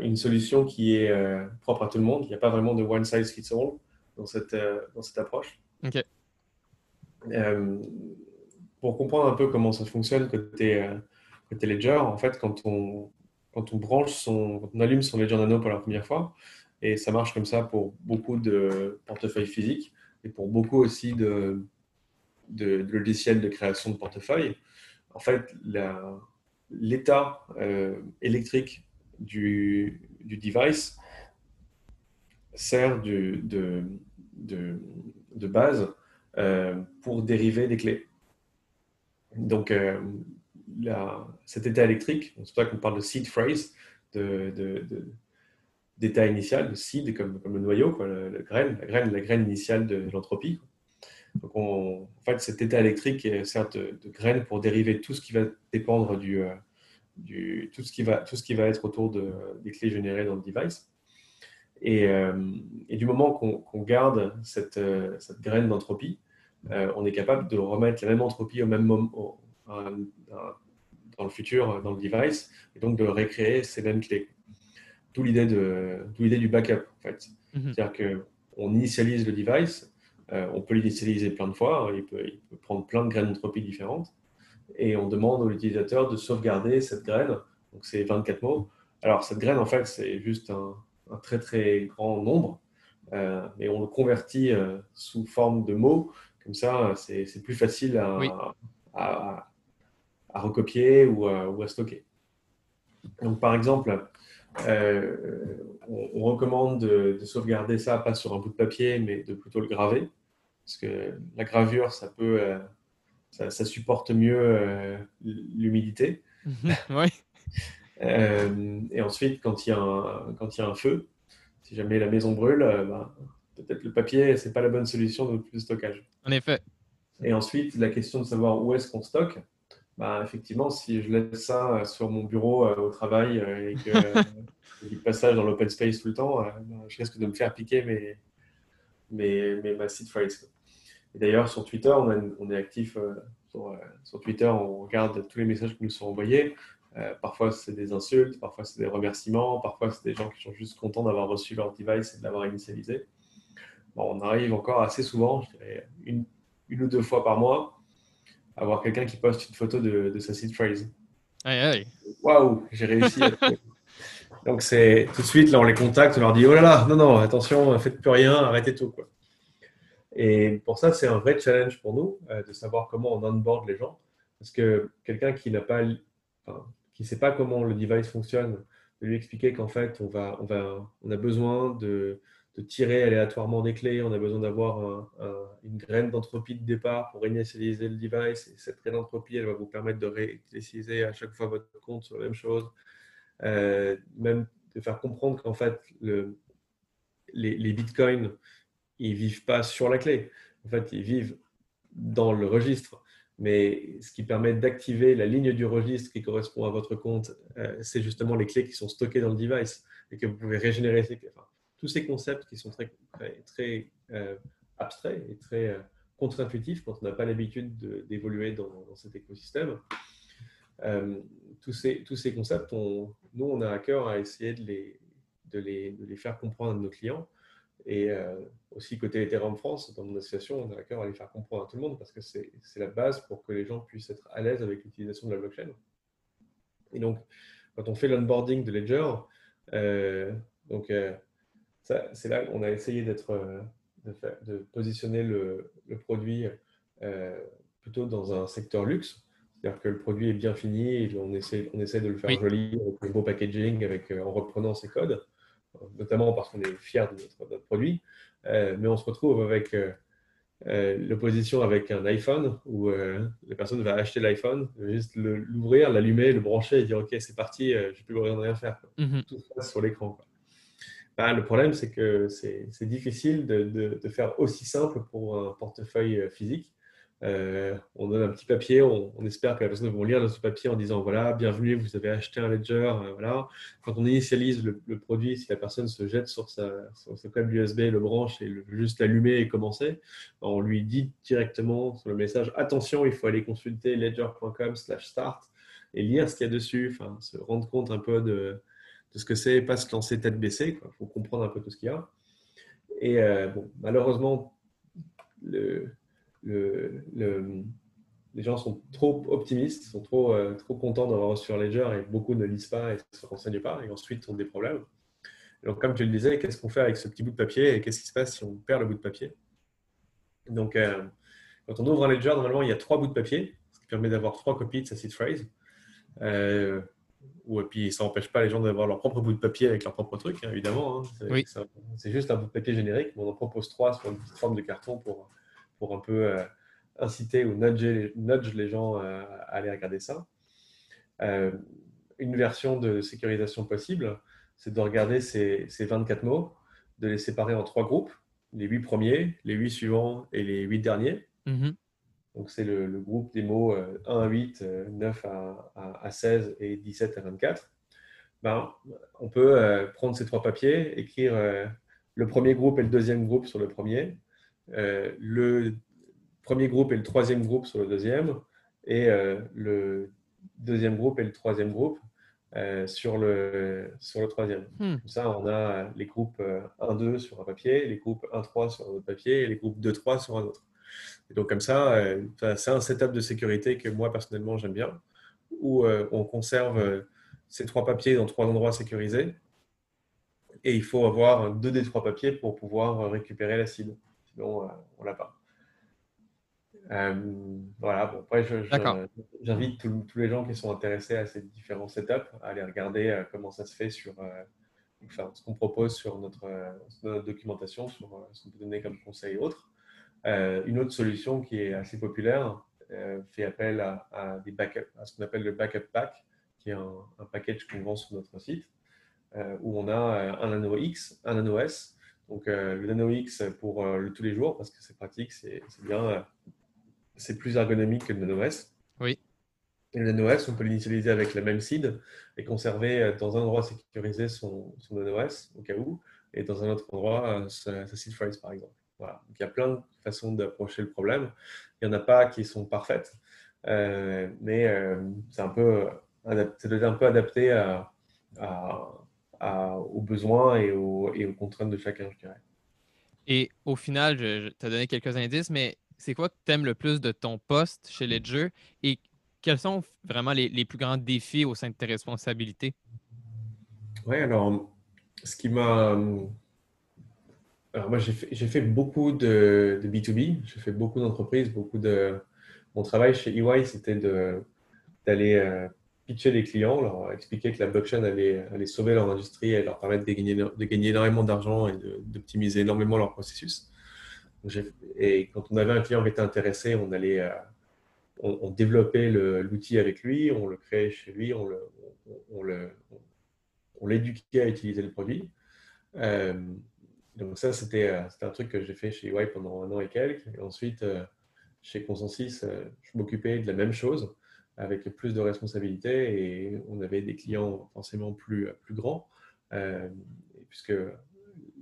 une solution qui est euh, propre à tout le monde. Il n'y a pas vraiment de one size fits all dans cette, euh, dans cette approche. Euh, pour comprendre un peu comment ça fonctionne côté, Ledger, en fait, quand on, quand on branche son, on allume son Ledger Nano pour la première fois, Et ça marche comme ça pour beaucoup de portefeuilles physiques et pour beaucoup aussi de, de, logiciels de création de portefeuille. En fait, l'état euh, électrique du, device sert de base euh, pour dériver des clés. Donc, euh, cet état électrique, c'est pour ça qu'on parle de seed phrase, d'état initial, de seed comme, comme le noyau, quoi, le, graine, la graine, la graine initiale de l'entropie. Donc, en fait, cet état électrique sert de, de, graine pour dériver tout ce qui va dépendre du, euh, du tout, ce qui va, tout ce qui va être autour de, des clés générées dans le device. Et, euh, du moment qu'on garde cette, euh, cette graine d'entropie, on est capable de remettre la même entropie au même moment, dans le futur, dans le device, et donc de récréer ces mêmes clés. D'où l'idée du backup, en fait. Mhm. C'est-à-dire qu'on initialise le device, euh, on peut l'initialiser plein de fois, hein. il, peut, prendre plein de graines d'entropie différentes, et on demande à l'utilisateur de sauvegarder cette graine, donc c'est 24 mots. Alors cette graine, en fait, c'est juste un, très très grand nombre, euh, mais on le convertit euh, sous forme de mots, comme ça c'est plus facile à, recopier ou à, stocker. Donc par exemple, on, recommande de, de, sauvegarder ça pas sur un bout de papier, mais de plutôt le graver. Parce que la gravure, ça peut, euh, ça, supporte mieux euh, l'humidité. Oui. Euh, et ensuite, quand il, y a un, quand il y a un feu, si jamais la maison brûle, ben, peut-être le papier, c'est pas la bonne solution de, stockage. En effet. Et ensuite, la question de savoir où est-ce qu'on stocke, bah, effectivement, si je laisse ça sur mon bureau au travail et que je passage dans l'open space tout le temps, ben, je risque de me faire piquer mes, mes, mes, ma seed phrase. D'ailleurs, sur Twitter, on, est actif euh, euh, sur, Twitter, on regarde tous les messages qui nous sont envoyés. Euh, parfois, c'est des insultes, parfois, c'est des remerciements, parfois, c'est des gens qui sont juste contents d'avoir reçu leur device et de l'avoir initialisé. Bon, on arrive encore assez souvent, je dirais une, une ou deux fois par mois, à voir quelqu'un qui poste une photo de, de sa seed phrase. Waouh, j'ai réussi à. Donc, c'est tout de suite, là, on les contacte, on leur dit Oh là là, non, non, attention, faites plus rien, arrêtez tout. Quoi. Et pour ça, c'est un vrai challenge pour nous euh, de savoir comment on onboard les gens. Parce que quelqu'un qui n'a pas, qui sait pas comment le device fonctionne, de lui expliquer qu'en fait, on, va, on, va, on a besoin de, de tirer aléatoirement des clés, on a besoin d'avoir une graine d'entropie de départ pour réinitialiser le device. Et cette graine d'entropie, elle va vous permettre de réinitialiser à chaque fois votre compte sur la même chose. Euh, même de faire comprendre qu'en fait, le, les, les bitcoins, ils vivent pas sur la clé. En fait, ils vivent dans le registre. Mais ce qui permet d'activer la ligne du registre qui correspond à votre compte, euh, c'est justement les clés qui sont stockées dans le device et que vous pouvez régénérer ces clés. Tous ces concepts qui sont très, très, euh, abstraits et très euh, contre-intuitifs quand on n'a pas l'habitude d'évoluer dans, cet écosystème. tous, ces, tous ces concepts, nous, on a à cœur à essayer de les, de les, de les faire comprendre à nos clients et euh, aussi, côté Ethereum France, dans mon association, on a à cœur à les faire comprendre à tout le monde parce que c'est la base pour que les gens puissent être à l'aise avec l'utilisation de la blockchain. Et donc, quand on fait l'onboarding de Ledger, euh, donc euh, c'est là qu'on a essayé d'être, de, de, positionner le, le produit plutôt dans un secteur luxe. C'est-à-dire que le produit est bien fini et on essaie, on essaie de le faire joli avec un beau packaging, avec, en reprenant ses codes notamment parce qu'on est fier de notre, produit, euh, mais on se retrouve avec euh, euh, l'opposition avec un iPhone où la personne va acheter l'iPhone, juste l'ouvrir, l'allumer, le brancher et dire OK, c'est parti, je n'ai plus rien à faire. Mhm. Tout se passe sur l'écran. Bah, le problème, c'est que c'est difficile de, faire aussi simple pour un portefeuille physique. Euh, on donne un petit papier, on, espère que la personne va lire dans ce papier en disant voilà, bienvenue, vous avez acheté un ledger. Euh, voilà. Quand on initialise le, produit, si la personne se jette sur, sa, sur câble USB, le branche et le, juste l'allumer et commencer, on lui dit directement sur le message attention, il faut aller consulter ledger.com/start et lire ce qu'il y a dessus, se rendre compte un peu de, ce que c'est, pas se lancer tête baissée. Il faut comprendre un peu tout ce qu'il y a. Et euh, bon, malheureusement, le, le, les gens sont trop optimistes, sont trop, euh, trop contents d'avoir reçu leur ledger et beaucoup ne lisent pas et ne se renseignent pas et ensuite ont des problèmes. Donc, comme tu le disais, qu'est-ce qu'on fait avec ce petit bout de papier et qu'est-ce qui se passe si on perd le bout de papier? Donc, quand on ouvre un ledger, normalement, il y a trois bouts de papier, ce qui permet d'avoir trois copies de sa seed phrase. Ou, et puis, ça n'empêche pas les gens d'avoir leur propre bout de papier avec leur propre truc, hein, évidemment. Hein. C'est juste un bout de papier générique, mais on en propose trois sur une petite forme de carton pour, pour un peu inciter ou nudger, nudge les gens à aller regarder ça. Euh, une version de sécurisation possible, c'est de regarder ces, 24 mots, de les séparer en trois groupes, les huit premiers, les huit suivants et les huit derniers. Mm-hmm. Donc, c'est le, groupe des mots 1 euh, à 8, 9 euh, à, 16 et 17 à 24. Ben, on peut prendre ces trois papiers, écrire le premier groupe et le deuxième groupe sur le premier, le premier groupe et le troisième groupe sur le deuxième, et le deuxième groupe et le troisième groupe euh, sur, le, sur le troisième. Hmm. Comme ça, on a les groupes 1-2 euh, sur un papier, les groupes 1-3 sur un autre papier et les groupes 2-3 sur un autre. Et donc, comme ça, euh, c'est un setup de sécurité que moi, personnellement, j'aime bien, où on conserve ces trois papiers dans trois endroits sécurisés. Et il faut avoir deux des trois papiers pour pouvoir récupérer l'acide. Sinon, on ne l'a pas. Euh, voilà, bon, après, j'invite tous les gens qui sont intéressés à ces différents setups à aller regarder euh, comment ça se fait sur euh, enfin, ce qu'on propose sur notre, documentation, sur ce qu'on peut donner comme conseil et autres. Une autre solution qui est assez populaire fait appel à, des backups, à ce qu'on appelle le backup pack, qui est un, package qu'on vend sur notre site, où on a un Nano X, un Nano S. Donc le Nano X pour le tous les jours, parce que c'est pratique, c'est bien c'est plus ergonomique que le Nano S. Oui. Et le Nano S, on peut l'initialiser avec la même seed et conserver euh, dans un endroit sécurisé son, son Nano S au cas où, et dans un autre endroit euh, sa, seed phrase par exemple. Voilà. Donc, il y a plein de façons d'approcher le problème. Il n'y en a pas qui sont parfaites, euh, mais c'est un peu, c'est un peu adapté à, aux besoins et aux, et aux, contraintes de chacun, je dirais. Et au final, je, je t'ai donné quelques indices, mais c'est quoi que tu aimes le plus de ton poste chez Ledger et quels sont vraiment les, plus grands défis au sein de tes responsabilités? Oui, alors, ce qui m'a. Alors, moi, j'ai fait, beaucoup de, B2B, j'ai fait beaucoup d'entreprises, beaucoup de. Mon travail chez EY, c'était d'aller euh, pitcher les clients, leur expliquer que la blockchain allait, allait sauver leur industrie et leur permettre de gagner, de gagner énormément d'argent et d'optimiser énormément leur processus. Et quand on avait un client qui était intéressé, on allait, euh, on, développait l'outil avec lui, on le créait chez lui, on, le, on, l'éduquait à utiliser le produit. Euh, donc ça, c'était un truc que j'ai fait chez EY pendant un an et quelques. Et ensuite, euh, chez Consensus, je m'occupais de la même chose avec plus de responsabilités et on avait des clients forcément plus, plus grands puisque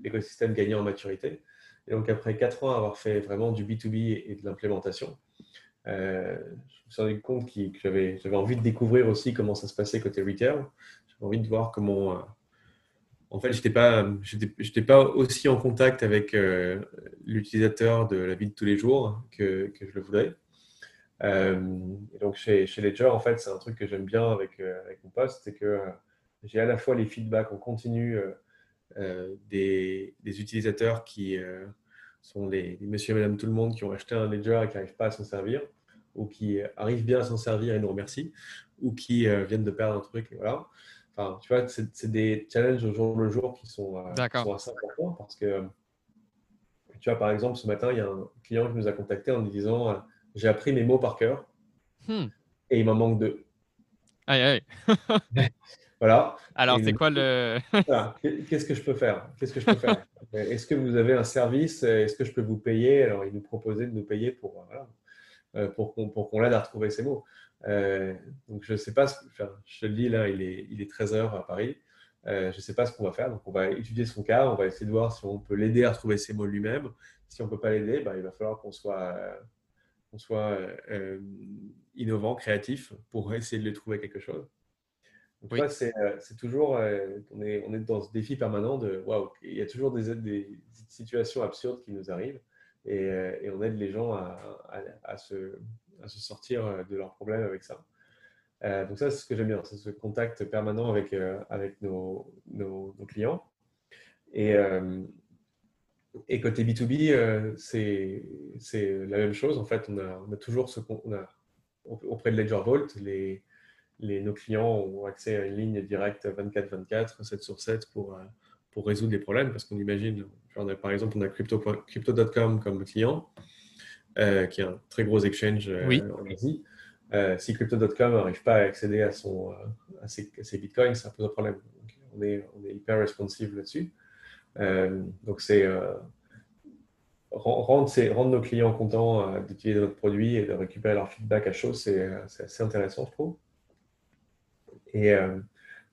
l'écosystème gagnait en maturité. Et donc, après quatre ans avoir fait vraiment du B2B et de l'implémentation, euh, je me suis rendu compte que j'avais envie de découvrir aussi comment ça se passait côté retail. J'avais envie de voir comment. Euh, en fait, je n'étais pas, pas aussi en contact avec euh, l'utilisateur de la vie de tous les jours que, que je le voudrais. donc, chez, Ledger, en fait, c'est un truc que j'aime bien avec, avec mon poste, c'est que j'ai à la fois les feedbacks en continu des, utilisateurs qui, sont les, monsieur et madame tout le monde qui ont acheté un ledger et qui n'arrivent pas à s'en servir, ou qui arrivent bien à s'en servir et nous remercient, ou qui euh, viennent de perdre un truc. Voilà. Enfin, tu vois, c'est des challenges au jour le jour qui sont, euh, sont assez importants parce que, tu vois, par exemple, ce matin, il y a un client qui nous a contacté en nous disant euh, J'ai appris mes mots par cœur hmm. et il m'en manque deux. Aïe, aïe. Voilà. Alors, c'est quoi le. Qu'est-ce que je peux faire? Qu'est-ce que je peux faire? Est-ce que vous avez un service? Est-ce que je peux vous payer Alors, il nous proposait de nous payer pour, euh, pour qu'on l'aide à retrouver ces mots. Euh, donc, je ne sais pas, ce, je te le dis là, il est, il est 13h à Paris. Euh, je ne sais pas ce qu'on va faire. Donc, on va étudier son cas. On va essayer de voir si on peut l'aider à retrouver ses mots lui-même. Si on ne peut pas l'aider, bah, il va falloir qu'on soit, innovant, créatif pour essayer de lui trouver quelque chose. Donc, euh, c'est toujours, euh, on, est, on est dans ce défi permanent de waouh, il y a toujours des, des, situations absurdes qui nous arrivent et, euh, et on aide les gens à, se, sortir de leurs problèmes avec ça. donc, ça, c'est ce que j'aime bien, c'est ce contact permanent avec, nos, clients. Et, côté B2B, c'est la même chose. En fait, on a, toujours ce qu'on a auprès de Ledger Vault, nos clients ont accès à une ligne directe 24-24, 7 sur 7 pour, pour résoudre des problèmes. Parce qu'on imagine, par exemple, on a Crypto.com crypto comme client, qui est un très gros exchange en Asie. Euh, si Crypto.com n'arrive pas à accéder à, son, à, ses, bitcoins, ça pose un problème. on, est, on, est, hyper responsive là-dessus. Euh, donc, c'est euh, rendre, rendre, nos clients contents d'utiliser notre produit et de récupérer leur feedback à chaud, c'est assez intéressant, je trouve. Et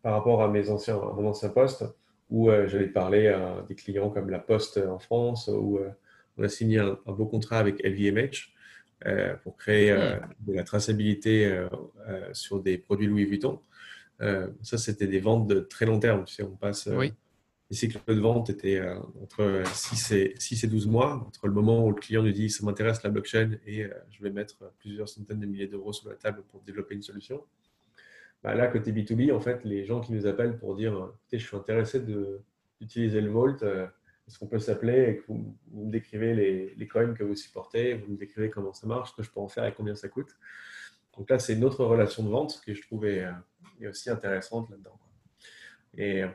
par rapport à, mes anciens, à mon ancien poste, où j'allais parler à des clients comme La Poste en France, où on a signé un, un beau contrat avec LVMH. Euh, pour créer euh, de la traçabilité euh, sur des produits Louis Vuitton. ça, c'était des ventes de très long terme. Tu sais, on passe. Les cycles de vente étaient entre 6 et, 6 et 12 mois, entre le moment où le client nous dit ça m'intéresse la blockchain et je vais mettre plusieurs centaines de milliers d'euros sur la table pour développer une solution. Bah là, côté B2B, en fait, les gens qui nous appellent pour dire je suis intéressé d'utiliser le Vault, est-ce qu'on peut s'appeler vous, me décrivez les, les, coins que vous supportez, vous me décrivez comment ça marche, ce que je peux en faire et combien ça coûte. Donc là, c'est une autre relation de vente que je trouvais euh, aussi intéressante là-dedans. Et euh,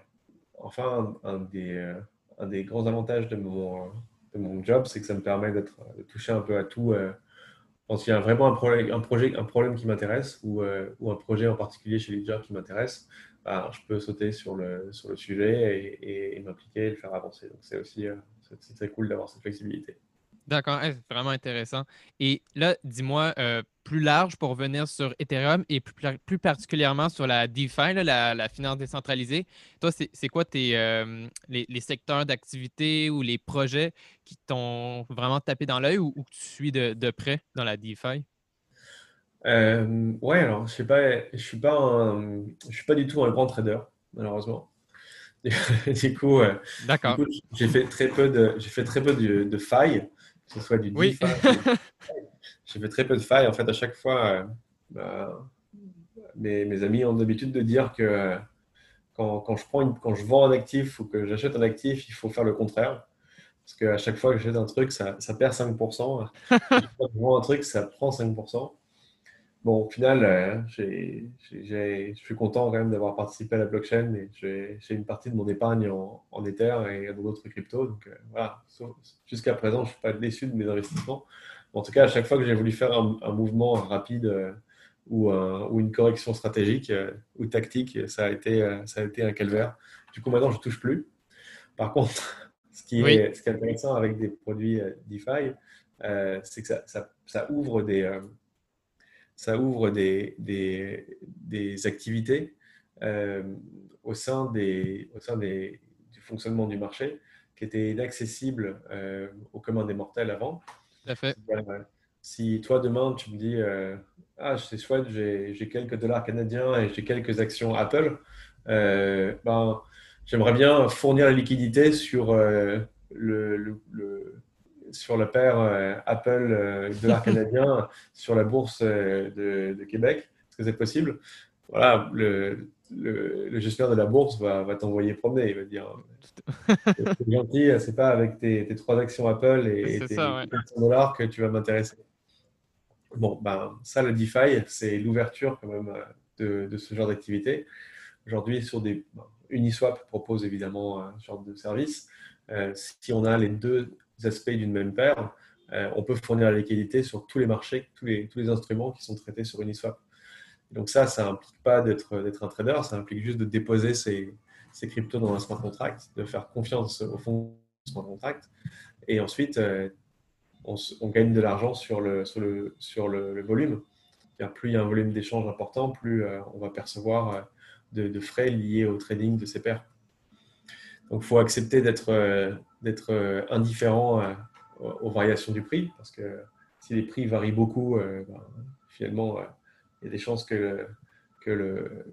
enfin, un, des, euh, un, des, grands avantages de mon, de mon job, c'est que ça me permet de toucher un peu à tout. Quand il y a vraiment un, projet, un problème qui m'intéresse ou, ou, un projet en particulier chez jobs qui m'intéresse, bah, je peux sauter sur le, sur le sujet et, m'impliquer et le faire avancer. Donc, c'est aussi euh, c'est très cool d'avoir cette flexibilité. D'accord, c'est vraiment intéressant. Et là, dis-moi, euh, plus large pour revenir sur Ethereum et plus, plus particulièrement sur la DeFi, la, la, finance décentralisée. Toi, c'est quoi tes, euh, les, les, secteurs d'activité ou les projets qui t'ont vraiment tapé dans l'œil ou, que tu suis de, de près dans la DeFi? Euh, ouais, alors je sais pas, je suis pas, je suis pas du tout un grand trader malheureusement. du coup, euh, d'accord. J'ai fait très peu de, j'ai fait très peu de, de failles, que ce soit du oui. j'ai fait très peu de failles. En fait, à chaque fois, euh, bah, mes, mes, amis ont l'habitude de dire que quand, quand, je prends une, quand je vends un actif ou que j'achète un actif, il faut faire le contraire. Parce qu'à chaque fois que j'achète un truc, ça, ça perd 5%. à chaque fois que je vends un truc, ça prend 5%. Bon, au final, euh, je suis content quand même d'avoir participé à la blockchain et j'ai une partie de mon épargne en, en Ether et dans d'autres cryptos. Donc euh, voilà, jusqu'à présent, je ne suis pas déçu de mes investissements. En tout cas, à chaque fois que j'ai voulu faire un, mouvement rapide euh, ou, ou, une correction stratégique ou tactique, ça a, été, ça a été un calvaire. Du coup, maintenant, je ne touche plus. Par contre, ce qui, est, ce qui est intéressant avec des produits DeFi, c'est que ça, ça, ça, ouvre des ça ouvre des, des, activités euh, au sein, des, au sein des, du fonctionnement du marché qui étaient inaccessibles euh, aux communs des mortels avant. Tout fait. Si toi, demain, tu me dis euh, Ah, c'est chouette, j'ai quelques dollars canadiens et j'ai quelques actions Apple, ben, j'aimerais bien fournir la liquidité sur le, le sur la paire euh, Apple euh, dollar canadien sur la bourse euh, de, Québec Est-ce que c'est possible? Voilà, le, le, gestionnaire de la bourse va, va t'envoyer promener. Il va dire C'est gentil, c'est pas avec tes, tes, trois actions Apple et, tes ça, dollars que tu vas m'intéresser. Bon, ben, ça, le DeFi, c'est l'ouverture quand même de, de ce genre d'activité. Aujourd'hui, sur des. Uniswap propose évidemment un genre de service. si on a les deux aspects d'une même paire, euh, on peut fournir la liquidité sur tous les marchés, tous les, instruments qui sont traités sur Uniswap. Donc ça, ça n'implique pas d'être un trader, ça implique juste de déposer ses, cryptos dans un smart contract, de faire confiance au fond du smart contract, et ensuite euh, on, gagne de l'argent sur, le, sur, le, volume. Plus il y a un volume d'échange important, plus euh, on va percevoir de, frais liés au trading de ces paires. Donc il faut accepter d'être d'être euh, indifférent euh, aux variations du prix, parce que si les prix varient beaucoup, euh, ben, finalement, il y a des chances que, que, le,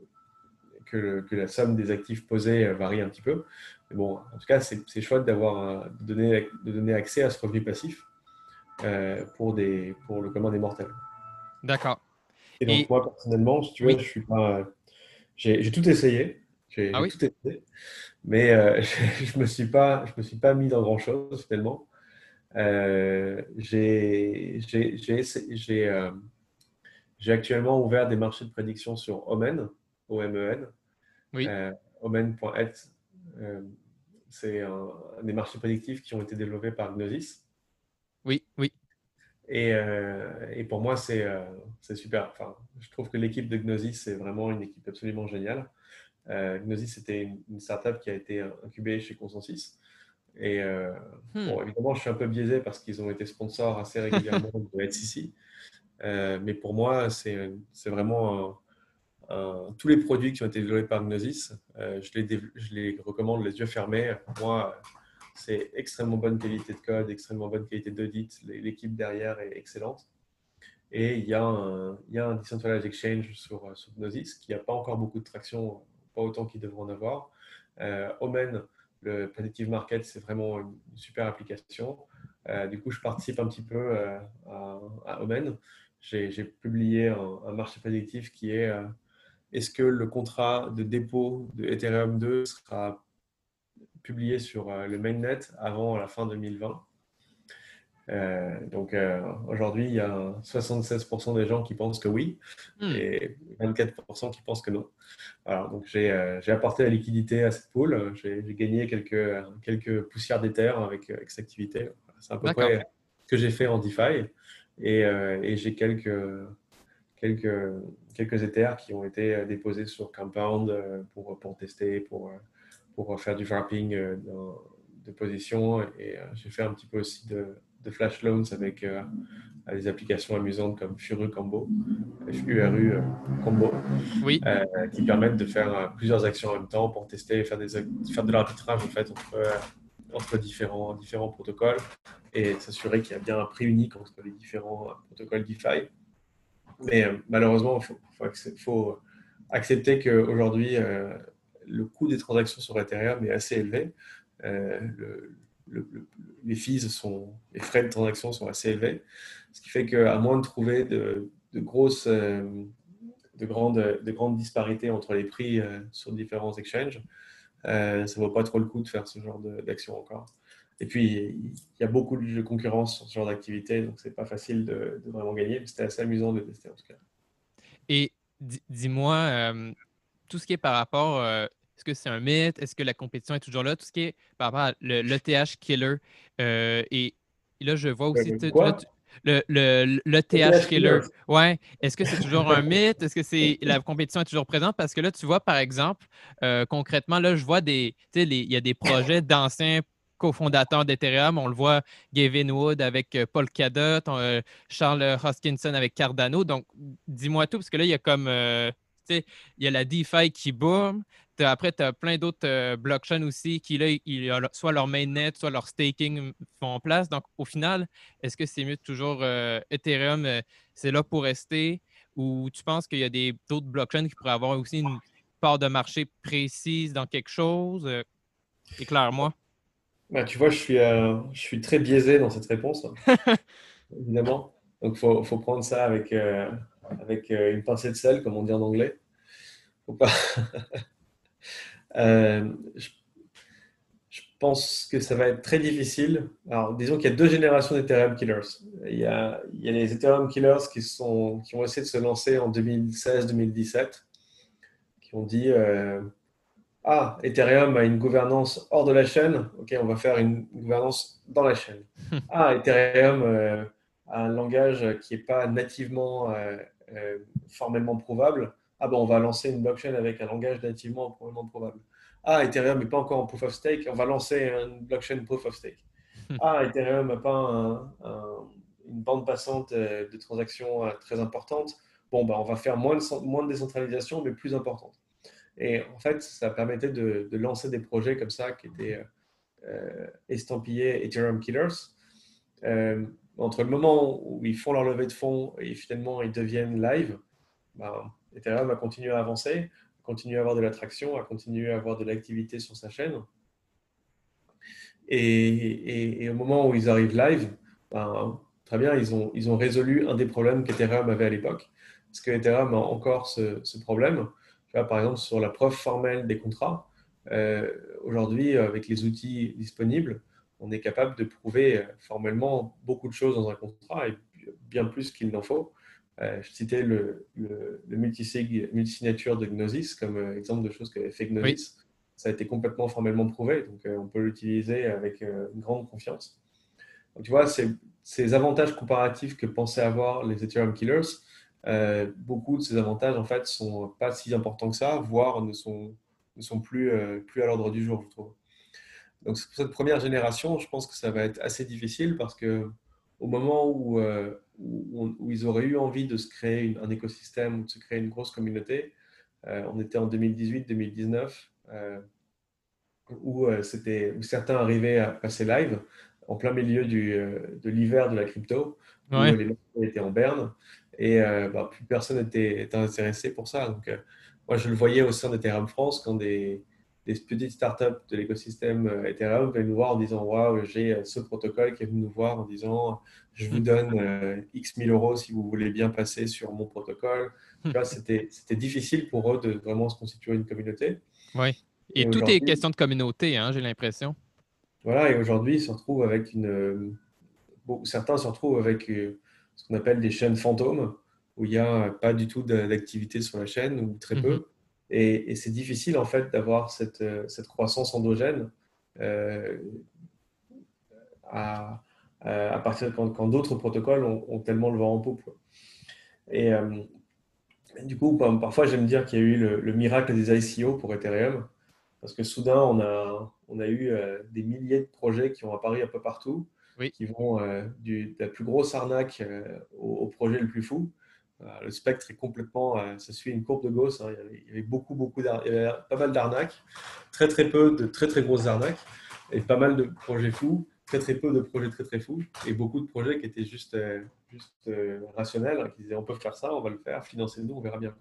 que, que, la somme des actifs posés varie un petit peu. Mais bon, en tout cas, c'est chouette d'avoir de donner, de donner accès à ce revenu passif pour, des, pour le commun des mortels. D'accord. Et donc, moi, personnellement, si tu veux, je suis pas. J'ai tout essayé. J'ai ah tout essayé. Mais euh, je ne me, suis pas, je me suis pas mis dans grand-chose finalement. Euh, j'ai euh, actuellement ouvert des marchés de prédiction sur Omen, O-M-E-N. Oui. Omen.et, c'est un, des marchés prédictifs qui ont été développés par Gnosis. Oui, oui. Et, et pour moi, c'est super. Enfin, je trouve que l'équipe de Gnosis, c'est vraiment une équipe absolument géniale. Euh, Gnosis, c'était une, startup qui a été incubée chez Consensus. Et euh, hmm. évidemment, je suis un peu biaisé parce qu'ils ont été sponsors assez régulièrement de HCC. Euh, mais pour moi, c'est vraiment tous les produits qui ont été développés par Gnosis. je, les, je, les, recommande les yeux fermés. Pour moi, c'est extrêmement bonne qualité de code, extrêmement bonne qualité d'audit. L'équipe derrière est excellente. Et il y a un, il y a un Decentralized Exchange sur, sur Gnosis qui n'a pas encore beaucoup de traction autant qu'ils devront en avoir. Euh, Omen, le Predictive Market, c'est vraiment une super application. Euh, du coup, je participe un petit peu euh, à, Omen. J'ai publié un, marché prédictif qui est est-ce que le contrat de dépôt de Ethereum 2 sera publié sur le mainnet avant la fin 2020 euh, donc euh, aujourd'hui, il y a 76% des gens qui pensent que oui hmm. et 24% qui pensent que non. Alors, donc euh, j'ai apporté la liquidité à cette pool. J'ai gagné quelques, quelques poussières d'éther avec, avec, cette activité. C'est à peu près ce que j'ai fait en DeFi. Et, et j'ai quelques, quelques, quelques éthers qui ont été déposés sur Compound pour, pour tester, pour, pour faire du wrapping de position. Et j'ai fait un petit peu aussi de de flash loans avec euh, des applications amusantes comme Furu Combo, FURU euh, Combo, oui. Euh, qui permettent de faire plusieurs actions en même temps pour tester et faire, des, faire de l'arbitrage en fait, entre, entre différents, différents protocoles et s'assurer qu'il y a bien un prix unique entre les différents protocoles DeFi. Mais malheureusement, il faut, faut, faut, accepter qu'aujourd'hui, le coût des transactions sur Ethereum est assez élevé. Le, les fees sont, les frais de transaction sont assez élevés, ce qui fait qu'à moins de trouver de, grosses, euh, de grandes, de grandes disparités entre les prix euh, sur différents exchanges, euh, ça ne vaut pas trop le coup de faire ce genre d'action encore. Et puis, il y a beaucoup de concurrence sur ce genre d'activité, donc c'est pas facile de, vraiment gagner, mais c'était assez amusant de tester en tout cas. Et dis-moi, tout ce qui est par rapport est-ce que c'est un mythe? Est-ce que la compétition est toujours là? Tout ce qui est par rapport à l'ETH Killer. Euh, et, là, je vois aussi le, le, l'ETH Killer. Ouais. Est-ce que c'est toujours un mythe? Est-ce que c'est la compétition est toujours présente? Parce que là, tu vois, par exemple, euh, concrètement, là, je vois des. Il y a des projets d'anciens cofondateurs d'Ethereum. On le voit, Gavin Wood avec euh, Paul Cadot, Charles Hoskinson avec Cardano. Donc, dis-moi tout, parce que là, il y a comme. il y a la DeFi qui boom, après, tu as plein d'autres euh, blockchains aussi qui, là, soit leur mainnet, soit leur staking font en place. Donc, au final, est-ce que c'est mieux toujours euh, Ethereum, euh, c'est là pour rester? Ou tu penses qu'il y a d'autres blockchains qui pourraient avoir aussi une part de marché précise dans quelque chose? Éclaire-moi. Bah, tu vois, je suis, je suis très biaisé dans cette réponse, évidemment. Donc, il faut, faut, prendre ça avec, avec une pincée de sel, comme on dit en anglais. Faut pas. Euh, je, pense que ça va être très difficile. Alors, disons qu'il y a deux générations d'Ethereum Killers. Il y, a, il y a les Ethereum Killers qui, sont, qui ont essayé de se lancer en 2016-2017, qui ont dit euh, Ah, Ethereum a une gouvernance hors de la chaîne, ok, on va faire une gouvernance dans la chaîne. ah, Ethereum euh, a un langage qui n'est pas nativement formellement prouvable ah bon, on va lancer une blockchain avec un langage nativement probablement probable. Ah, Ethereum n'est pas encore en proof of stake, on va lancer une blockchain proof of stake. Ah, Ethereum n'a pas une bande passante euh, de transactions euh, très importante. Bon, bah, on va faire moins de, moins de décentralisation, mais plus importante. Et en fait, ça permettait de, lancer des projets comme ça qui étaient euh, estampillés Ethereum Killers. entre le moment où ils font leur levée de fonds et finalement ils deviennent live, bah, Ethereum va continuer à avancer, continuer à avoir de l'attraction, à continuer à avoir de l'activité sur sa chaîne. Et, au moment où ils arrivent live, ben, très bien, ils ont, résolu un des problèmes qu'Ethereum avait à l'époque. Parce que Ethereum a encore ce, problème. par exemple, sur la preuve formelle des contrats, aujourd'hui, avec les outils disponibles, on est capable de prouver formellement beaucoup de choses dans un contrat et bien plus qu'il n'en faut. Je citais le, le, le multisignature de Gnosis comme exemple de choses qu'avait fait Gnosis ça a été complètement formellement prouvé, donc euh, on peut l'utiliser avec euh, une grande confiance. Donc, tu vois, ces avantages comparatifs que pensaient avoir les Ethereum Killers, euh, beaucoup de ces avantages, en fait, sont pas si importants que ça, voire ne sont, ne sont plus, plus à l'ordre du jour, je trouve. Donc, pour cette première génération, je pense que ça va être assez difficile parce que au moment où, où, où ils auraient eu envie de se créer un écosystème ou de se créer une grosse communauté, on était en 2018-2019, euh, où, euh, c'était, où certains arrivaient à passer live en plein milieu du, euh, de l'hiver de la crypto, où les gens étaient en berne. Et bah, plus personne n'était intéressé pour ça. Donc, moi, je le voyais au sein d'Ethereum France quand des, des petites startups de l'écosystème Ethereum venaient nous voir en disant Waouh, j'ai ce protocole qui est venu nous voir en disant Je vous donne X 1000 euros si vous voulez bien passer sur mon protocole. C'était difficile pour eux de vraiment se constituer une communauté. Oui. Et, tout est question de communauté, hein, j'ai l'impression. Voilà, et aujourd'hui, ils se retrouvent avec une. certains se retrouvent avec euh, ce qu'on appelle des chaînes fantômes, où il n'y a pas du tout d'activité sur la chaîne, ou très peu. Mhm. Et, c'est difficile, en fait, d'avoir cette, euh, cette, croissance endogène euh, à, à, partir de quand, d'autres protocoles ont, tellement le vent en poupe. Et du coup, parfois, j'aime dire qu'il y a eu le, le, miracle des ICO pour Ethereum. Parce que soudain, on a, on a eu euh, des milliers de projets qui ont apparu un peu partout, qui vont euh, du, de la plus grosse arnaque euh, au, projet le plus fou. Le spectre est complètement, ça suit une courbe de Gauss. Hein. il, y avait, beaucoup, beaucoup pas mal d'arnaques, très très peu de très très grosses arnaques, et pas mal de projets fous, très très peu de projets très très fous, et beaucoup de projets qui étaient juste, juste rationnels, hein, qui disaient on peut faire ça, on va le faire, financez-nous, on verra bien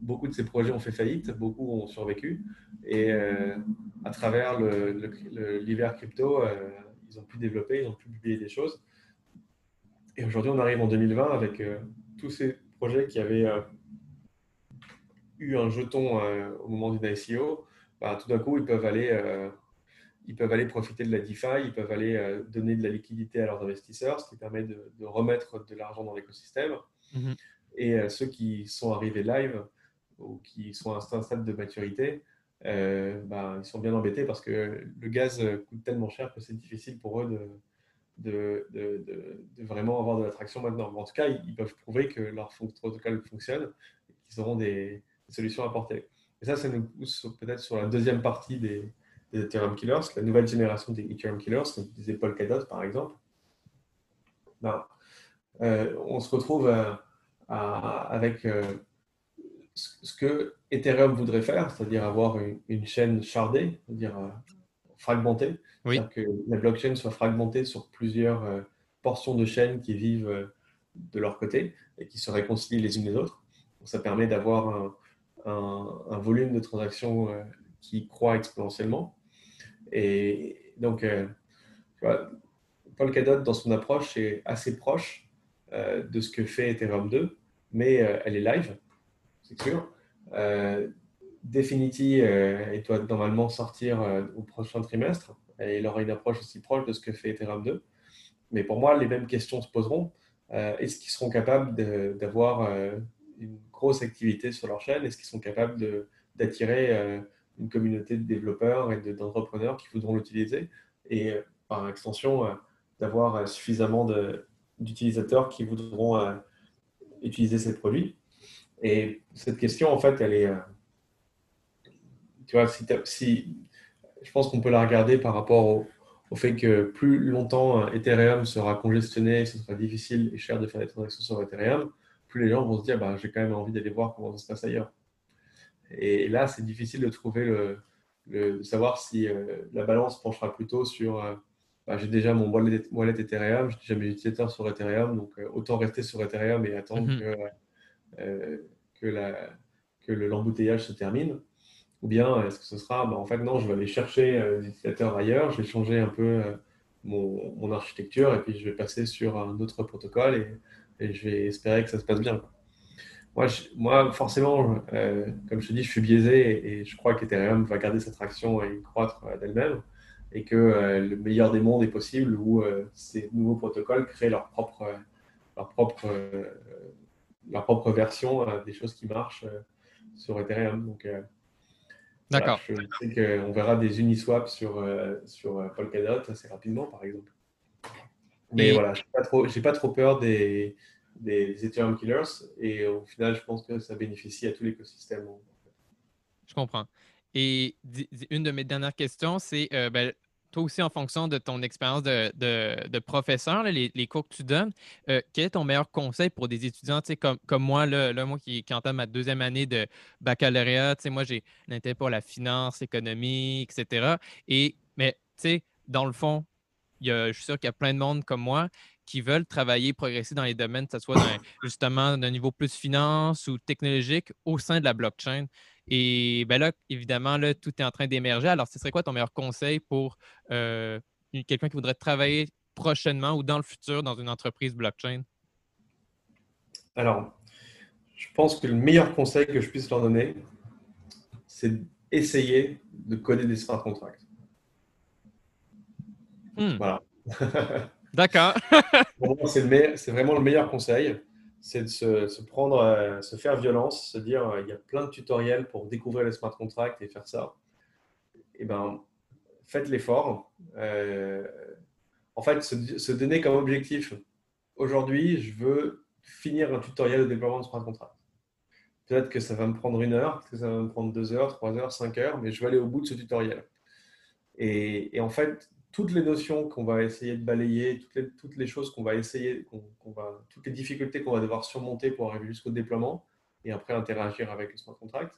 beaucoup de ces projets ont fait faillite, beaucoup ont survécu. Et euh, à travers l'hiver crypto, euh, ils ont pu développer, ils ont pu publier des choses. Et aujourd'hui, on arrive en 2020 avec euh, tous ces projets qui avaient eu un jeton au moment d'une ICO. Bah, tout d'un coup, ils peuvent aller ils peuvent aller profiter de la DeFi, ils peuvent aller donner de la liquidité à leurs investisseurs, ce qui permet de, remettre de l'argent dans l'écosystème. Mm-hmm. Et euh, ceux qui sont arrivés live ou qui sont à un stade de maturité, euh, bah, ils sont bien embêtés parce que le gaz coûte tellement cher que c'est difficile pour eux de, de, vraiment avoir de l'attraction maintenant. en tout cas, ils peuvent prouver que leur protocole fonctionne et qu'ils auront des, solutions à apporter. Et ça, ça nous pousse peut-être sur la deuxième partie des, Ethereum Killers, la nouvelle génération des Ethereum Killers, comme disait Paul Polkadot par exemple. Ben, euh, on se retrouve à, avec euh, ce que Ethereum voudrait faire, c'est-à-dire avoir une, chaîne shardée, c'est-à-dire euh, fragmentée, que la blockchain soit fragmentée sur plusieurs euh, portions de chaînes qui vivent de leur côté et qui se réconcilient les unes les autres. ça permet d'avoir un, volume de transactions qui croît exponentiellement. Et donc, Paul Cadot, dans son approche, est assez proche de ce que fait Ethereum 2 mais euh, elle est live, c'est sûr. Euh, Definity euh, doit normalement sortir au prochain trimestre et il aura une approche aussi proche de ce que fait Ethereum 2. Mais pour moi, les mêmes questions se poseront. Est-ce qu'ils seront capables d'avoir une grosse activité sur leur chaîne? Est-ce qu'ils sont capables d'attirer une communauté de développeurs et d'entrepreneurs qui voudront l'utiliser? Et par extension, d'avoir suffisamment d'utilisateurs qui voudront utiliser ces produits? Et cette question, en fait, elle est. Euh, tu vois, si je pense qu'on peut la regarder par rapport au, au, fait que plus longtemps euh, Ethereum sera congestionné, ce sera difficile et cher de faire des transactions sur Ethereum, plus les gens vont se dire bah, j'ai quand même envie d'aller voir comment ça se passe ailleurs. Et là, c'est difficile de trouver le, le savoir si euh, la balance penchera plutôt sur bah, j'ai déjà mon wallet, wallet Ethereum, j'ai déjà mes utilisateurs sur Ethereum, donc euh, autant rester sur Ethereum et attendre mhm. que, euh, que, la, que l'embouteillage se termine. Ou bien est-ce que ce sera, bah, en fait, non, je vais aller chercher euh, des utilisateurs ailleurs, je vais changer un peu mon, mon, architecture et puis je vais passer sur un autre protocole et, je vais espérer que ça se passe bien. moi, moi, forcément, comme je te dis, je suis biaisé et, je crois qu'Ethereum va garder sa traction et croître d'elle-même et que le meilleur des mondes est possible où ces nouveaux protocoles créent leur propre, leur propre, leur propre version des choses qui marchent sur Ethereum. Donc, D'accord. je sais qu'on verra des Uniswap sur, sur Polkadot assez rapidement, par exemple. Mais voilà, je n'ai pas, trop, pas trop peur des, des, Ethereum Killers et au final, je pense que ça bénéficie à tout l'écosystème. Je comprends. Et une de mes dernières questions, c'est euh, ben, toi aussi, en fonction de ton expérience de, professeur, les, cours que tu donnes, euh, quel est ton meilleur conseil pour des étudiants comme, comme moi, là, moi qui, qui, entame ma deuxième année de baccalauréat? Moi, j'ai un intérêt pour la finance, l'économie, etc. Et, mais, dans le fond, je suis sûr qu'il y a plein de monde comme moi qui veulent travailler, progresser dans les domaines, que ce soit justement d'un niveau plus finance ou technologique au sein de la blockchain. Et ben là, évidemment, là, tout est en train d'émerger. Alors, ce serait quoi ton meilleur conseil pour euh, quelqu'un qui voudrait travailler prochainement ou dans le futur dans une entreprise blockchain? Alors, je pense que le meilleur conseil que je puisse leur donner, c'est d'essayer de coder des smart contracts. Hmm. Voilà. D'accord. c'est vraiment le meilleur conseil. C'est de se, prendre, euh, se faire violence, se dire euh, il y a plein de tutoriels pour découvrir les smart contracts et faire ça. Et eh ben, faites l'effort. Euh, en fait, se, donner comme objectif aujourd'hui, je veux finir un tutoriel de développement de smart contract. Peut-être que ça va me prendre une heure, que ça va me prendre deux heures, trois heures, cinq heures, mais je vais aller au bout de ce tutoriel. Et, et en fait, toutes les notions qu'on va essayer de balayer, toutes les, choses qu'on va essayer, toutes les difficultés qu'on va devoir surmonter pour arriver jusqu'au déploiement et après interagir avec le smart contract.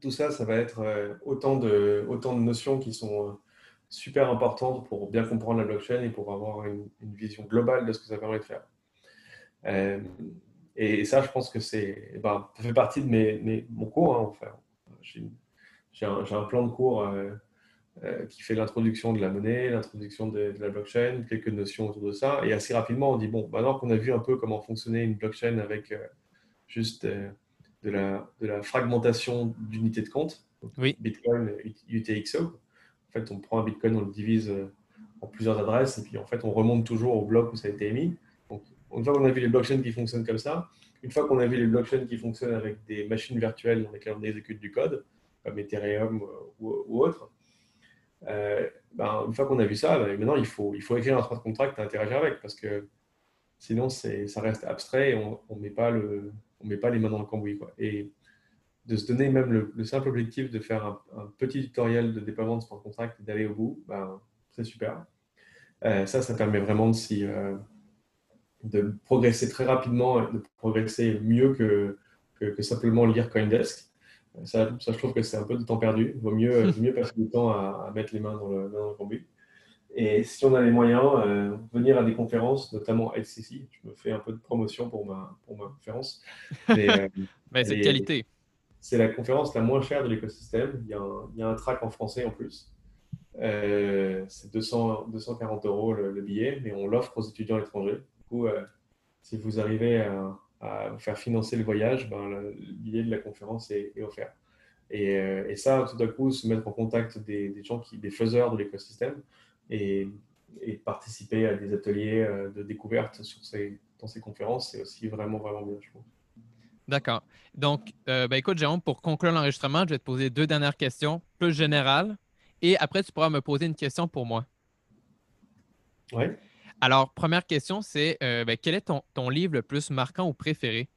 tout ça, ça va être euh, autant de, notions qui sont euh, super importantes pour bien comprendre la blockchain et pour avoir une, vision globale de ce que ça permet de faire. Euh, et ça, je pense que c'est, eh ben, ça fait partie de mes, mon cours. Hein, enfin, j'ai, un, plan de cours qui fait l'introduction de la monnaie, l'introduction de, la blockchain, quelques notions autour de ça. Et assez rapidement, on dit, bon, maintenant qu'on a vu un peu comment fonctionnait une blockchain avec euh, juste euh, de, la, de la fragmentation d'unités de compte, oui. Bitcoin, UTXO, en fait, on prend un Bitcoin, on le divise en plusieurs adresses, et puis en fait, on remonte toujours au bloc où ça a été émis. Donc, une fois qu'on a vu les blockchains qui fonctionnent comme ça, une fois qu'on a vu les blockchains qui fonctionnent avec des machines virtuelles dans lesquelles on exécute du code, comme Ethereum ou, ou autre, euh, ben, une fois qu'on a vu ça, ben, maintenant il faut, écrire un smart contract et interagir avec parce que sinon ça reste abstrait et on ne met, pas les mains dans le cambouis. Et de se donner même le, simple objectif de faire un, petit tutoriel de déploiement de smart contract et d'aller au bout, ben, c'est super. Euh, ça, ça permet vraiment de, euh, progresser très rapidement, de progresser mieux que simplement lire Coindesk. Ça, je trouve que c'est un peu de temps perdu. Il vaut mieux, mieux passer du temps à, mettre les mains dans le, dans le Et si on a les moyens, euh, venir à des conférences, notamment LCC. Je me fais un peu de promotion pour ma, pour ma conférence. Mais, euh, c'est de qualité. C'est la conférence la moins chère de l'écosystème. Il, il, y a un track en français en plus. Euh, c'est 240 euros le, le, billet, mais on l'offre aux étudiants étrangers. Du coup, si vous arrivez à à faire financer le voyage, ben, billet de la conférence est, offert. Euh, et, ça, tout à coup, se mettre en contact des, gens, qui, des faiseurs de l'écosystème et, participer à des ateliers euh, de découverte sur ces, dans ces conférences, c'est aussi vraiment, vraiment bien, je trouve. D'accord. Donc, euh, ben, écoute, Jérôme, pour conclure l'enregistrement, je vais te poser deux dernières questions plus générales et après, tu pourras me poser une question pour moi. Oui. Alors, première question, c'est euh, ben, quel est ton, ton, livre le plus marquant ou préféré?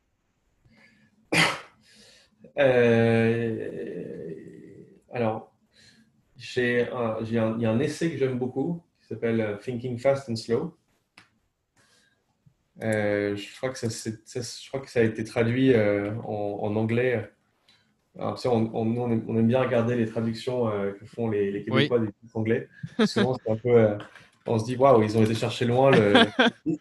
Euh, alors, j'ai il y a un essai que j'aime beaucoup qui s'appelle euh, Thinking Fast and Slow. je, crois que ça, je crois que ça a été traduit en, anglais. Alors, on, on, aime bien regarder les traductions que font les, les Québécois des titres anglais. Souvent, c'est un peu on se dit waouh, ils ont été chercher loin. Le...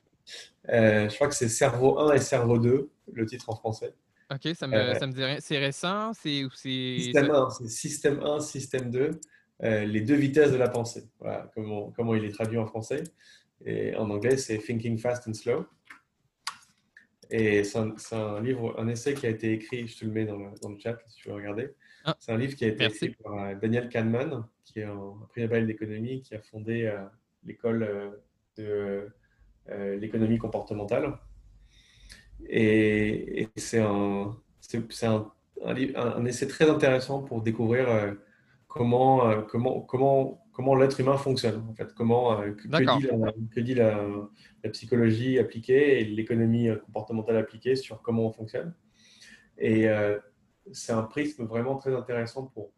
Euh, je crois que c'est Cerveau 1 et Cerveau 2, le titre en français. Ok, ça me, euh, ça me dit rien. C'est récent c'est, Système 1, c'est Système 1, Système 2, euh, les deux vitesses de la pensée. Voilà comment, comment il est traduit en français. Et en anglais, c'est Thinking Fast and Slow. Et c'est un, livre, un essai qui a été écrit, je te le mets dans le, dans le chat si tu veux regarder. Ah, c'est un livre qui a été écrit par Daniel Kahneman, qui est un prix Nobel d'économie, qui a fondé euh, l'école euh, de l'économie comportementale. Et, c'est un, un, un, essai très intéressant pour découvrir comment, comment, comment, comment l'être humain fonctionne, en fait, comment, que, dit, la, la, psychologie appliquée et l'économie comportementale appliquée sur comment on fonctionne. Et c'est un prisme vraiment très intéressant pour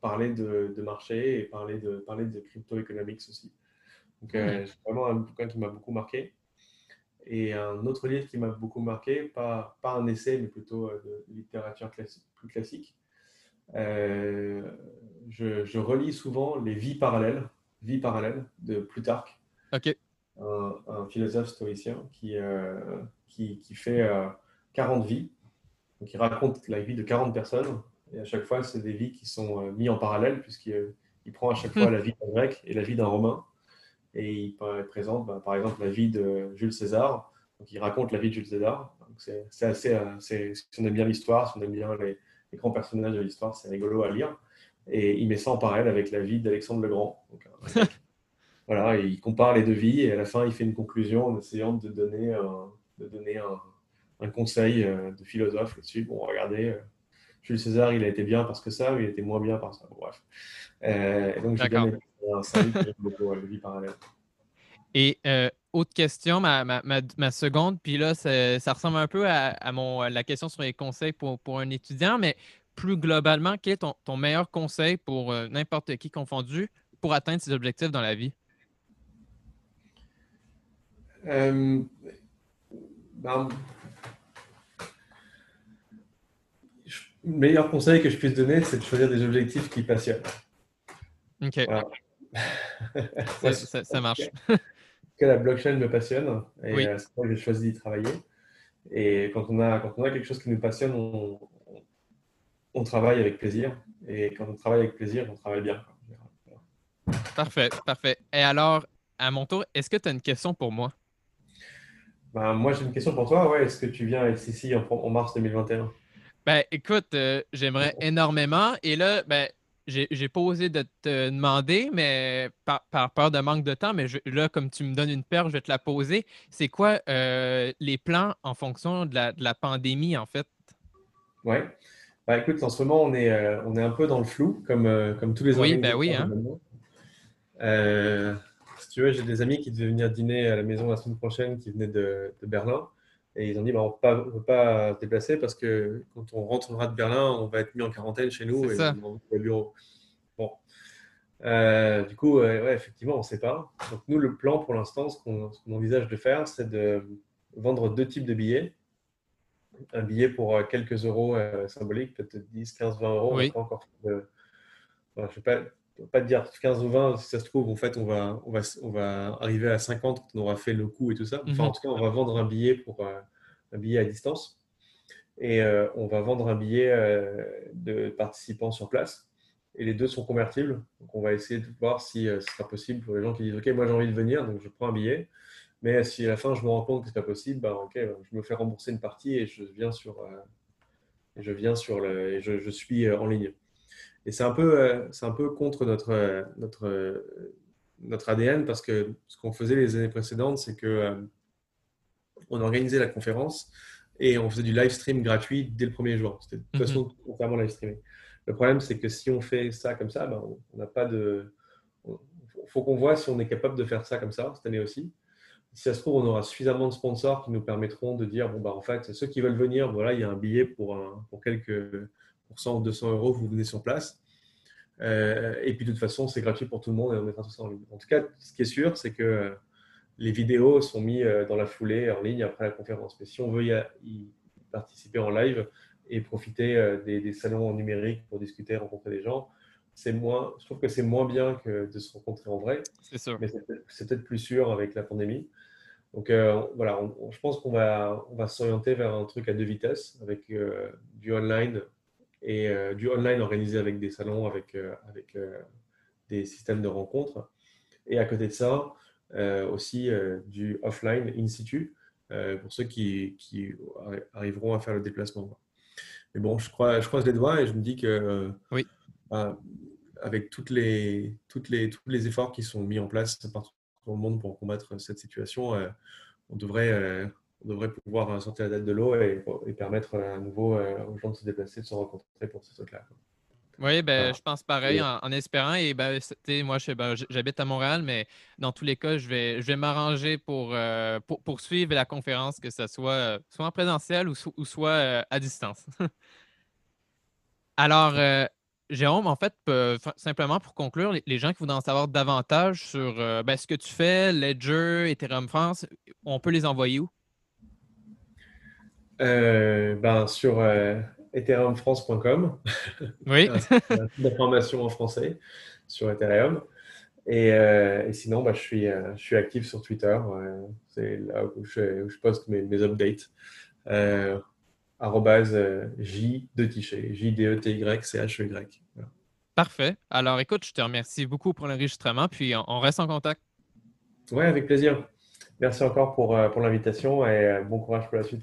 parler de, marché et parler de, parler de crypto-economics aussi. Donc, euh, c'est vraiment un bouquin qui m'a beaucoup marqué. Et un autre livre qui m'a beaucoup marqué, pas, pas un essai, mais plutôt euh, de littérature plus classique. Euh, je, relis souvent Les Vies parallèles, Vies parallèles de Plutarque, Ok. un, philosophe stoïcien qui, qui, qui, fait 40 vies donc, il raconte la vie de 40 personnes. Et à chaque fois, c'est des vies qui sont euh, mises en parallèle, puisqu'il il prend à chaque fois la vie d'un grec et la vie d'un romain. Et il présente, bah, par exemple, la vie de Jules César. Donc, il raconte la vie de Jules César. C'est assez. Euh, si on aime bien l'histoire, si on aime bien les, grands personnages de l'histoire, c'est rigolo à lire. Et il met ça en parallèle avec la vie d'Alexandre le Grand. Euh, voilà, il compare les deux vies et à la fin, il fait une conclusion en essayant de donner de donner un, un conseil euh, de philosophe là-dessus. Bon, regardez, Jules César, il a été bien parce que ça, mais il était moins bien parce ça. bref. Euh, donc, j'ai bien beaucoup vie parallèle. Et autre question, ma, ma, ma, seconde, puis là, ça ressemble un peu à, mon, la question sur les conseils pour, pour, un étudiant, mais plus globalement, quel est ton, ton meilleur conseil pour n'importe qui confondu pour atteindre ses objectifs dans la vie? Ben, le meilleur conseil que je puisse donner, c'est de choisir des objectifs qui passionnent. Ok. ça, marche. que la blockchain me passionne et euh, c'est pour ça que j'ai choisi d'y travailler. Et quand on, a, quand on a quelque chose qui nous passionne, on, on, travaille avec plaisir. Et quand on travaille avec plaisir, on travaille bien. Parfait, parfait. Et alors, à mon tour, est-ce que tu as une question pour moi? Ben, moi, j'ai une question pour toi. Ouais, est-ce que tu viens à ici en, en mars 2021? Ben, écoute, euh, j'aimerais énormément. Et là, ben, j'ai pas osé de te demander, mais par, peur de manque de temps, mais là, comme tu me donnes une paire, je vais te la poser. C'est quoi euh, les plans en fonction de la, pandémie, en fait? Oui. Ben, écoute, en ce moment, on est, euh, on est un peu dans le flou, comme, comme tous les Oui, ben oui. Hein? si tu veux, j'ai des amis qui devaient venir dîner à la maison la semaine prochaine, qui venaient de, de Berlin. Et ils ont dit, bah, on ne peut pas se déplacer parce que quand on rentrera de Berlin, on va être mis en quarantaine chez nous et ça. on va au bureau. Bon. Euh, du coup, ouais, effectivement, on ne sait pas. Donc, nous, le plan pour l'instant, ce qu'on envisage de faire, c'est de vendre deux types de billets. Un billet pour euh, quelques euros euh, symboliques, peut-être 10, 15, 20 euros. Oui. Encore je ne vais pas, te dire 15 ou 20, si ça se trouve, en fait, on va, on va, on va arriver à 50 quand on aura fait le coup et tout ça. Enfin, mhm. en tout cas, on va vendre un billet pour euh, un billet à distance et euh, on va vendre un billet euh, de participants sur place. Et les deux sont convertibles. Donc, on va essayer de voir si ce sera possible pour les gens qui disent OK, moi j'ai envie de venir, donc je prends un billet. Mais si à la fin je me rends compte que ce n'est pas possible, bah, OK, je me fais rembourser une partie et je viens sur, je viens sur le, et je suis en ligne. Et c'est un, peu, euh, c'est un peu contre notre, euh, notre, euh, notre ADN parce que ce qu'on faisait les années précédentes, c'est que on organisait la conférence et on faisait du live stream gratuit dès le premier jour. C'était de toute mhm. façon entièrement live streamé. Le problème, c'est que si on fait ça comme ça, ben, on n'a pas de. Il faut qu'on voit si on est capable de faire ça comme ça cette année aussi. Si ça se trouve, on aura suffisamment de sponsors qui nous permettront de dire bon, bah, en fait, ceux qui veulent venir, voilà, il y a un billet pour, un, pour quelques 100 ou 200 euros, vous venez sur place. Euh, et puis de toute façon, c'est gratuit pour tout le monde et on mettra tout ça en ligne. En tout cas, ce qui est sûr, c'est que euh, les vidéos sont mises euh, dans la foulée en ligne après la conférence. Mais si on veut y, participer en live et profiter des, salons numériques pour discuter, rencontrer des gens, c'est moins, je trouve que c'est moins bien que de se rencontrer en vrai. C'est sûr. Mais c'est peut-être plus sûr avec la pandémie. Donc voilà, je pense qu'on va, on va s'orienter vers un truc à deux vitesses avec du online et euh, du online organisé avec des salons, avec, euh, avec euh, des systèmes de rencontres. Et à côté de ça, aussi du offline in situ pour ceux qui, arriveront à faire le déplacement. Mais bon, je, crois, je croise les doigts et je me dis que oui. Bah, avec toutes les, toutes les, tous les efforts qui sont mis en place partout dans le monde pour combattre cette situation, on devrait on devrait pouvoir sortir la date de l'eau et, permettre à nouveau aux gens de se déplacer, de se rencontrer pour ce truc-là. Oui, ben, je pense pareil en, espérant. Et ben, moi, ben, j'habite à Montréal, mais dans tous les cas, je vais, je vais m'arranger pour, euh, pour, suivre la conférence, que ce soit, euh, soit en présentiel ou, soit euh, à distance. Alors, Jérôme, en fait, simplement pour conclure, les, gens qui voudraient en savoir davantage sur ben, ce que tu fais, Ledger, Ethereum France, on peut les envoyer où? Ben, sur ethereumfrance.com. Oui. d'informations en français sur Ethereum. Et, euh, sinon, bah, je, suis, euh, je suis actif sur Twitter. Euh, c'est là où je, poste mes, mes updates. J de Tichet. J-D-E-T-Y-C-H-E-Y. Parfait. Alors, écoute, je te remercie beaucoup pour l'enregistrement, puis on, reste en contact. Oui, avec plaisir. Merci encore pour, pour l'invitation et bon courage pour la suite.